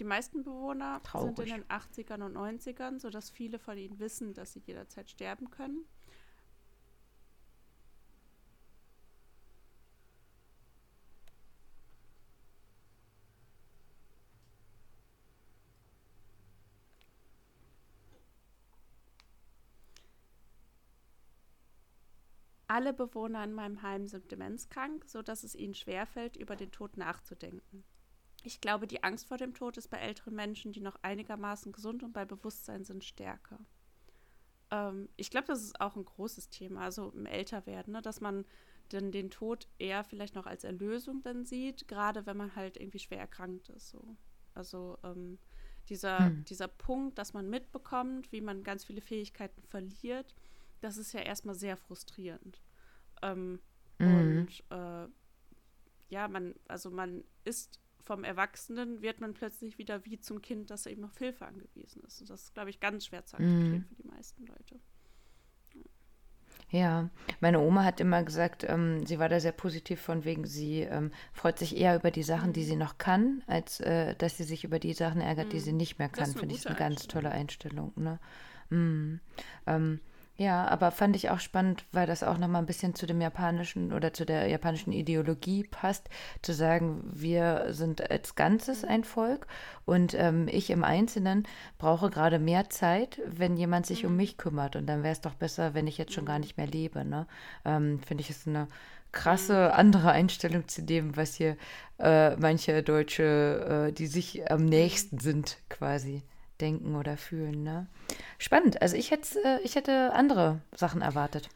Die meisten Bewohner Traurig. sind in den 80ern und 90ern, sodass viele von ihnen wissen, dass sie jederzeit sterben können. Alle Bewohner in meinem Heim sind demenzkrank, sodass es ihnen schwerfällt, über den Tod nachzudenken. Ich glaube, die Angst vor dem Tod ist bei älteren Menschen, die noch einigermaßen gesund und bei Bewusstsein sind, stärker. Ähm, ich glaube, das ist auch ein großes Thema, also im Älterwerden, ne, dass man dann den Tod eher vielleicht noch als Erlösung dann sieht, gerade wenn man halt irgendwie schwer erkrankt ist. So. Also ähm, dieser, hm. dieser Punkt, dass man mitbekommt, wie man ganz viele Fähigkeiten verliert das ist ja erstmal sehr frustrierend. Ähm, mhm. Und äh, ja, man, also man ist vom Erwachsenen, wird man plötzlich wieder wie zum Kind, das eben auf Hilfe angewiesen ist. Und das ist, glaube ich, ganz schwer zu akzeptieren mhm. für die meisten Leute. Ja, meine Oma hat immer gesagt, ähm, sie war da sehr positiv von wegen, sie ähm, freut sich eher über die Sachen, die sie noch kann, als äh, dass sie sich über die Sachen ärgert, mhm. die sie nicht mehr kann. Finde ich eine ganz tolle Einstellung. Ne? Mhm. Ähm, ja, aber fand ich auch spannend, weil das auch nochmal ein bisschen zu dem japanischen oder zu der japanischen Ideologie passt, zu sagen, wir sind als Ganzes ein Volk und ähm, ich im Einzelnen brauche gerade mehr Zeit, wenn jemand sich um mhm. mich kümmert. Und dann wäre es doch besser, wenn ich jetzt schon gar nicht mehr lebe. Ne? Ähm, Finde ich, ist eine krasse mhm. andere Einstellung zu dem, was hier äh, manche Deutsche, äh, die sich am nächsten sind, quasi denken oder fühlen. Ne? Spannend. Also ich hätte, äh, ich hätte andere Sachen erwartet.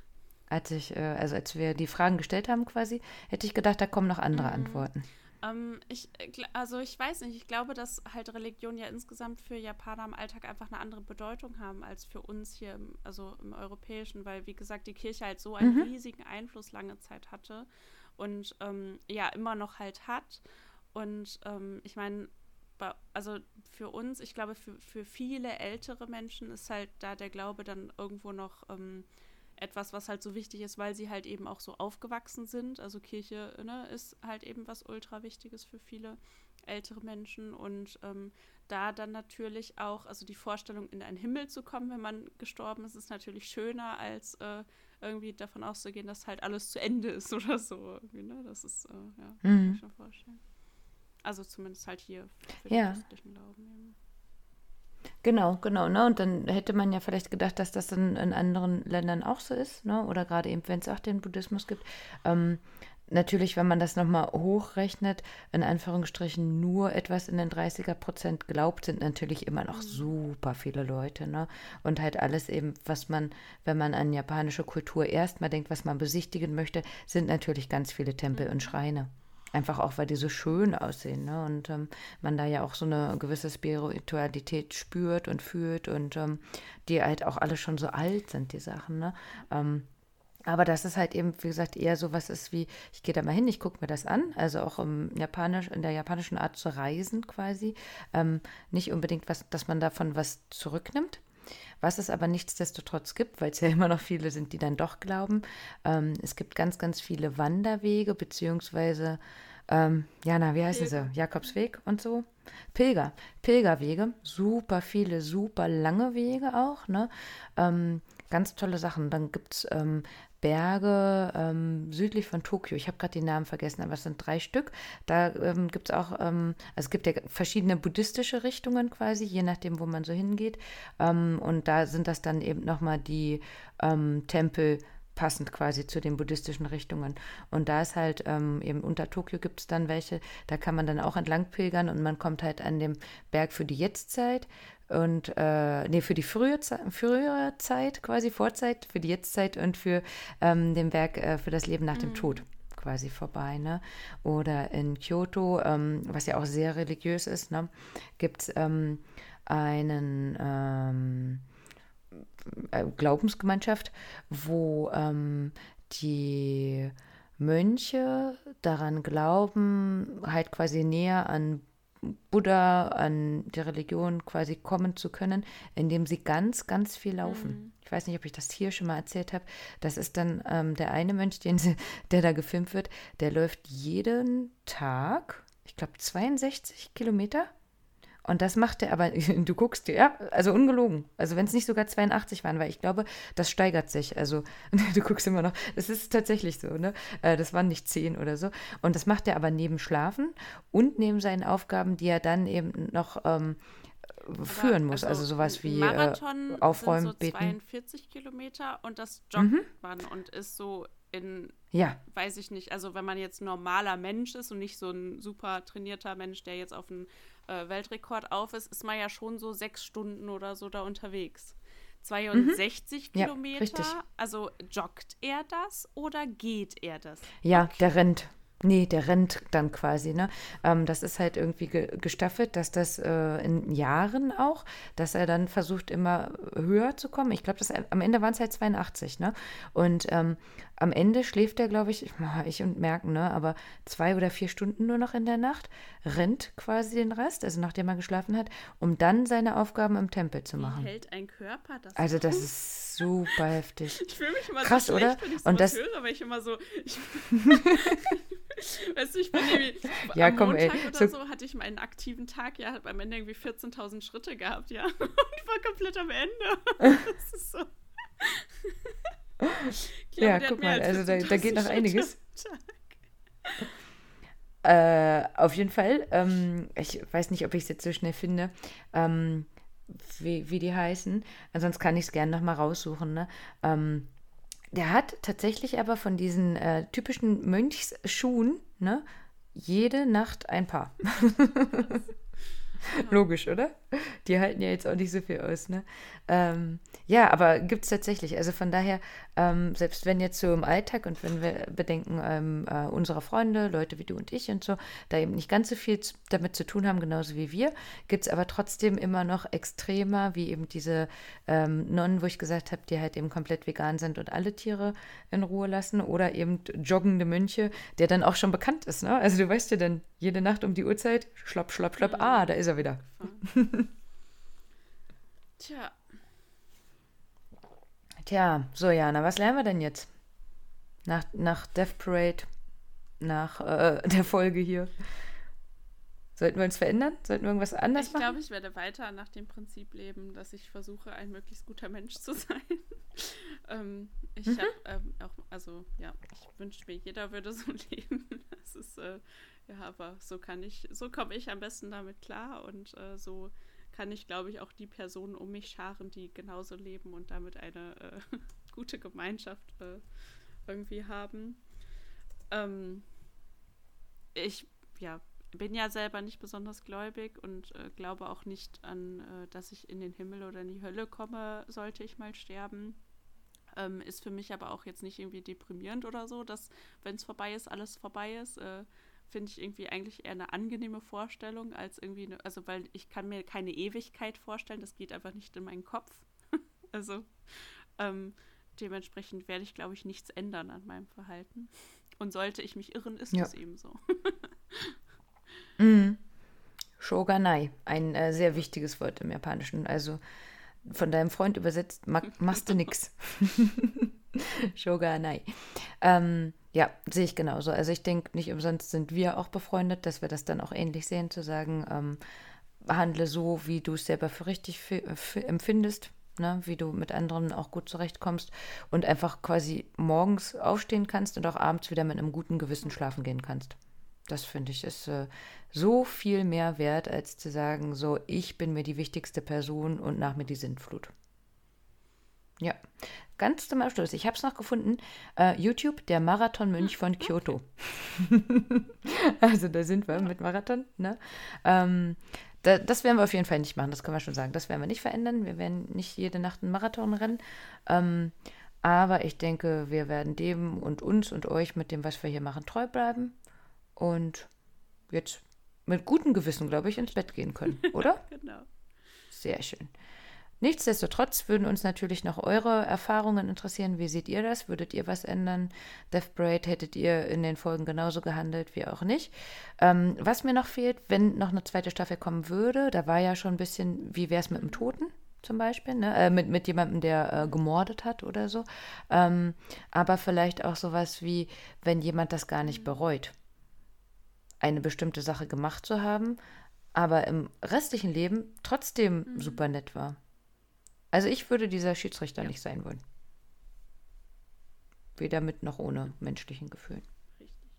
Als ich, äh, also als wir die Fragen gestellt haben quasi, hätte ich gedacht, da kommen noch andere mhm. Antworten. Ähm, ich, äh, also ich weiß nicht, ich glaube, dass halt Religion ja insgesamt für Japaner im Alltag einfach eine andere Bedeutung haben als für uns hier, im, also im Europäischen, weil wie gesagt, die Kirche halt so einen mhm. riesigen Einfluss lange Zeit hatte und ähm, ja immer noch halt hat. Und ähm, ich meine, also für uns, ich glaube, für, für viele ältere Menschen ist halt da der Glaube dann irgendwo noch ähm, etwas, was halt so wichtig ist, weil sie halt eben auch so aufgewachsen sind. Also Kirche ne, ist halt eben was ultra wichtiges für viele ältere Menschen und ähm, da dann natürlich auch, also die Vorstellung, in einen Himmel zu kommen, wenn man gestorben ist, ist natürlich schöner, als äh, irgendwie davon auszugehen, dass halt alles zu Ende ist oder so. Ne? Das ist, äh, ja, mhm. kann ich mir schon vorstellen. Also zumindest halt hier für ja. den christlichen Glauben eben. Genau, genau. Ne? Und dann hätte man ja vielleicht gedacht, dass das in, in anderen Ländern auch so ist, ne? oder gerade eben, wenn es auch den Buddhismus gibt. Ähm, natürlich, wenn man das nochmal hochrechnet, in Anführungsstrichen nur etwas in den 30er Prozent glaubt, sind natürlich immer noch mhm. super viele Leute. Ne? Und halt alles eben, was man, wenn man an japanische Kultur erstmal denkt, was man besichtigen möchte, sind natürlich ganz viele Tempel und mhm. Schreine. Einfach auch, weil die so schön aussehen. Ne? Und ähm, man da ja auch so eine gewisse Spiritualität spürt und fühlt und ähm, die halt auch alle schon so alt sind, die Sachen. Ne? Ähm, aber das ist halt eben, wie gesagt, eher so was ist wie, ich gehe da mal hin, ich gucke mir das an, also auch im Japanisch, in der japanischen Art zu reisen quasi. Ähm, nicht unbedingt, was, dass man davon was zurücknimmt. Was es aber nichtsdestotrotz gibt, weil es ja immer noch viele sind, die dann doch glauben. Ähm, es gibt ganz, ganz viele Wanderwege, beziehungsweise, ähm, ja, na, wie heißen sie? Jakobsweg und so. Pilger, Pilgerwege, super viele, super lange Wege auch, ne? Ähm, ganz tolle Sachen. Dann gibt es ähm, Berge ähm, südlich von Tokio. Ich habe gerade die Namen vergessen, aber es sind drei Stück. Da ähm, gibt es auch, ähm, also es gibt ja verschiedene buddhistische Richtungen quasi, je nachdem, wo man so hingeht. Ähm, und da sind das dann eben nochmal die ähm, Tempel passend quasi zu den buddhistischen Richtungen. Und da ist halt ähm, eben unter Tokio gibt es dann welche, da kann man dann auch entlang pilgern und man kommt halt an dem Berg für die Jetztzeit und äh, nee, für die frühe, frühere Zeit, quasi Vorzeit, für die Jetztzeit und für ähm, den Berg äh, für das Leben nach mhm. dem Tod quasi vorbei. Ne? Oder in Kyoto, ähm, was ja auch sehr religiös ist, ne, gibt es ähm, einen ähm, äh, Glaubensgemeinschaft, wo ähm, die Mönche daran glauben, halt quasi näher an Buddha, an die Religion quasi kommen zu können, indem sie ganz, ganz viel laufen. Mhm. Ich weiß nicht, ob ich das hier schon mal erzählt habe. Das ist dann ähm, der eine Mönch, den sie, der da gefilmt wird, der läuft jeden Tag, ich glaube, 62 Kilometer und das macht er aber, du guckst dir, ja, also ungelogen. Also wenn es nicht sogar 82 waren, weil ich glaube, das steigert sich. Also du guckst immer noch, das ist tatsächlich so, ne? Äh, das waren nicht 10 oder so. Und das macht er aber neben Schlafen und neben seinen Aufgaben, die er dann eben noch ähm, führen muss. Also, also sowas wie äh, Marathon äh, Aufräumen, sind so beten. 42 Kilometer und das joggt mhm. man und ist so in, ja. weiß ich nicht, also wenn man jetzt normaler Mensch ist und nicht so ein super trainierter Mensch, der jetzt auf einen äh, Weltrekord auf ist, ist man ja schon so sechs Stunden oder so da unterwegs. 62 mhm. Kilometer, ja, also joggt er das oder geht er das? Ja, okay. der rennt. Nee, der rennt dann quasi, ne? Ähm, das ist halt irgendwie ge gestaffelt, dass das äh, in Jahren auch, dass er dann versucht, immer höher zu kommen. Ich glaube, am Ende waren es halt 82, ne? Und ähm, am Ende schläft er, glaube ich, ich und merken, ne? Aber zwei oder vier Stunden nur noch in der Nacht, rennt quasi den Rest, also nachdem er geschlafen hat, um dann seine Aufgaben im Tempel zu machen. Wie hält ein Körper das? Also, das ist super heftig. Ich fühle mich immer Krass, so schlecht, oder? wenn ich und das höre, weil ich immer so. Ich, weißt du, ich bin irgendwie. Ja, am komm, Montag ey. oder so, so hatte ich meinen aktiven Tag, ja, habe am Ende irgendwie 14.000 Schritte gehabt, ja. Und ich war komplett am Ende. Das ist so. Glaube, ja, guck mal, also da, da geht noch einiges. Äh, auf jeden Fall. Ähm, ich weiß nicht, ob ich es jetzt so schnell finde. Ähm, wie, wie die heißen. Ansonsten kann ich es gerne nochmal raussuchen. Ne? Ähm, der hat tatsächlich aber von diesen äh, typischen Mönchsschuhen ne, jede Nacht ein Paar. Logisch, oder? Die halten ja jetzt auch nicht so viel aus, ne? Ähm, ja, aber gibt es tatsächlich. Also von daher, ähm, selbst wenn jetzt so im Alltag und wenn wir bedenken, ähm, äh, unsere Freunde, Leute wie du und ich und so, da eben nicht ganz so viel damit zu tun haben, genauso wie wir, gibt es aber trotzdem immer noch extremer, wie eben diese ähm, Nonnen, wo ich gesagt habe, die halt eben komplett vegan sind und alle Tiere in Ruhe lassen oder eben joggende Mönche, der dann auch schon bekannt ist, ne? Also du weißt ja dann jede Nacht um die Uhrzeit, schlopp, schlopp, schlopp, ah, da ist er wieder. Tja. Tja, so Jana, was lernen wir denn jetzt? Nach, nach Death Parade, nach äh, der Folge hier. Sollten wir uns verändern? Sollten wir irgendwas anders ich machen? Ich glaube, ich werde weiter nach dem Prinzip leben, dass ich versuche, ein möglichst guter Mensch zu sein. ähm, ich mhm. habe ähm, auch, also ja, ich wünsche mir, jeder würde so leben. Das ist, äh, ja, aber so kann ich, so komme ich am besten damit klar und äh, so kann ich, glaube ich, auch die Personen um mich scharen, die genauso leben und damit eine äh, gute Gemeinschaft äh, irgendwie haben. Ähm, ich, ja, bin ja selber nicht besonders gläubig und äh, glaube auch nicht an, äh, dass ich in den Himmel oder in die Hölle komme, sollte ich mal sterben. Ähm, ist für mich aber auch jetzt nicht irgendwie deprimierend oder so, dass, wenn es vorbei ist, alles vorbei ist. Äh, Finde ich irgendwie eigentlich eher eine angenehme Vorstellung als irgendwie, eine, also weil ich kann mir keine Ewigkeit vorstellen, das geht einfach nicht in meinen Kopf. also ähm, dementsprechend werde ich, glaube ich, nichts ändern an meinem Verhalten. Und sollte ich mich irren, ist ja. es eben so. mhm. Shoganai, ein äh, sehr wichtiges Wort im Japanischen. Also von deinem Freund übersetzt, machst du nix. Shoganai. Ähm, ja, sehe ich genauso. Also ich denke, nicht umsonst sind wir auch befreundet, dass wir das dann auch ähnlich sehen, zu sagen, ähm, handle so, wie du es selber für richtig empfindest, ne? wie du mit anderen auch gut zurechtkommst und einfach quasi morgens aufstehen kannst und auch abends wieder mit einem guten Gewissen schlafen gehen kannst. Das finde ich ist äh, so viel mehr wert, als zu sagen, so, ich bin mir die wichtigste Person und nach mir die Sintflut. Ja, ganz zum Abschluss. Ich habe es noch gefunden. Uh, YouTube, der Marathon-Mönch von Kyoto. also da sind wir mit Marathon. Ne? Ähm, da, das werden wir auf jeden Fall nicht machen, das können wir schon sagen. Das werden wir nicht verändern. Wir werden nicht jede Nacht einen Marathon rennen. Ähm, aber ich denke, wir werden dem und uns und euch mit dem, was wir hier machen, treu bleiben. Und jetzt mit gutem Gewissen, glaube ich, ins Bett gehen können, oder? genau. Sehr schön. Nichtsdestotrotz würden uns natürlich noch eure Erfahrungen interessieren. Wie seht ihr das? Würdet ihr was ändern? Death Braid hättet ihr in den Folgen genauso gehandelt wie auch nicht? Ähm, was mir noch fehlt, wenn noch eine zweite Staffel kommen würde, da war ja schon ein bisschen, wie wäre es mit dem Toten? Zum Beispiel, ne? äh, mit, mit jemandem, der äh, gemordet hat oder so. Ähm, aber vielleicht auch sowas wie, wenn jemand das gar nicht bereut, eine bestimmte Sache gemacht zu haben, aber im restlichen Leben trotzdem mhm. super nett war. Also ich würde dieser Schiedsrichter ja. nicht sein wollen. Weder mit noch ohne menschlichen Gefühlen. Richtig.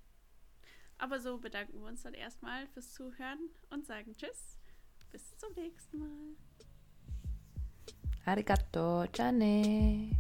Aber so bedanken wir uns dann erstmal fürs Zuhören und sagen Tschüss. Bis zum nächsten Mal. Arigato, Jane.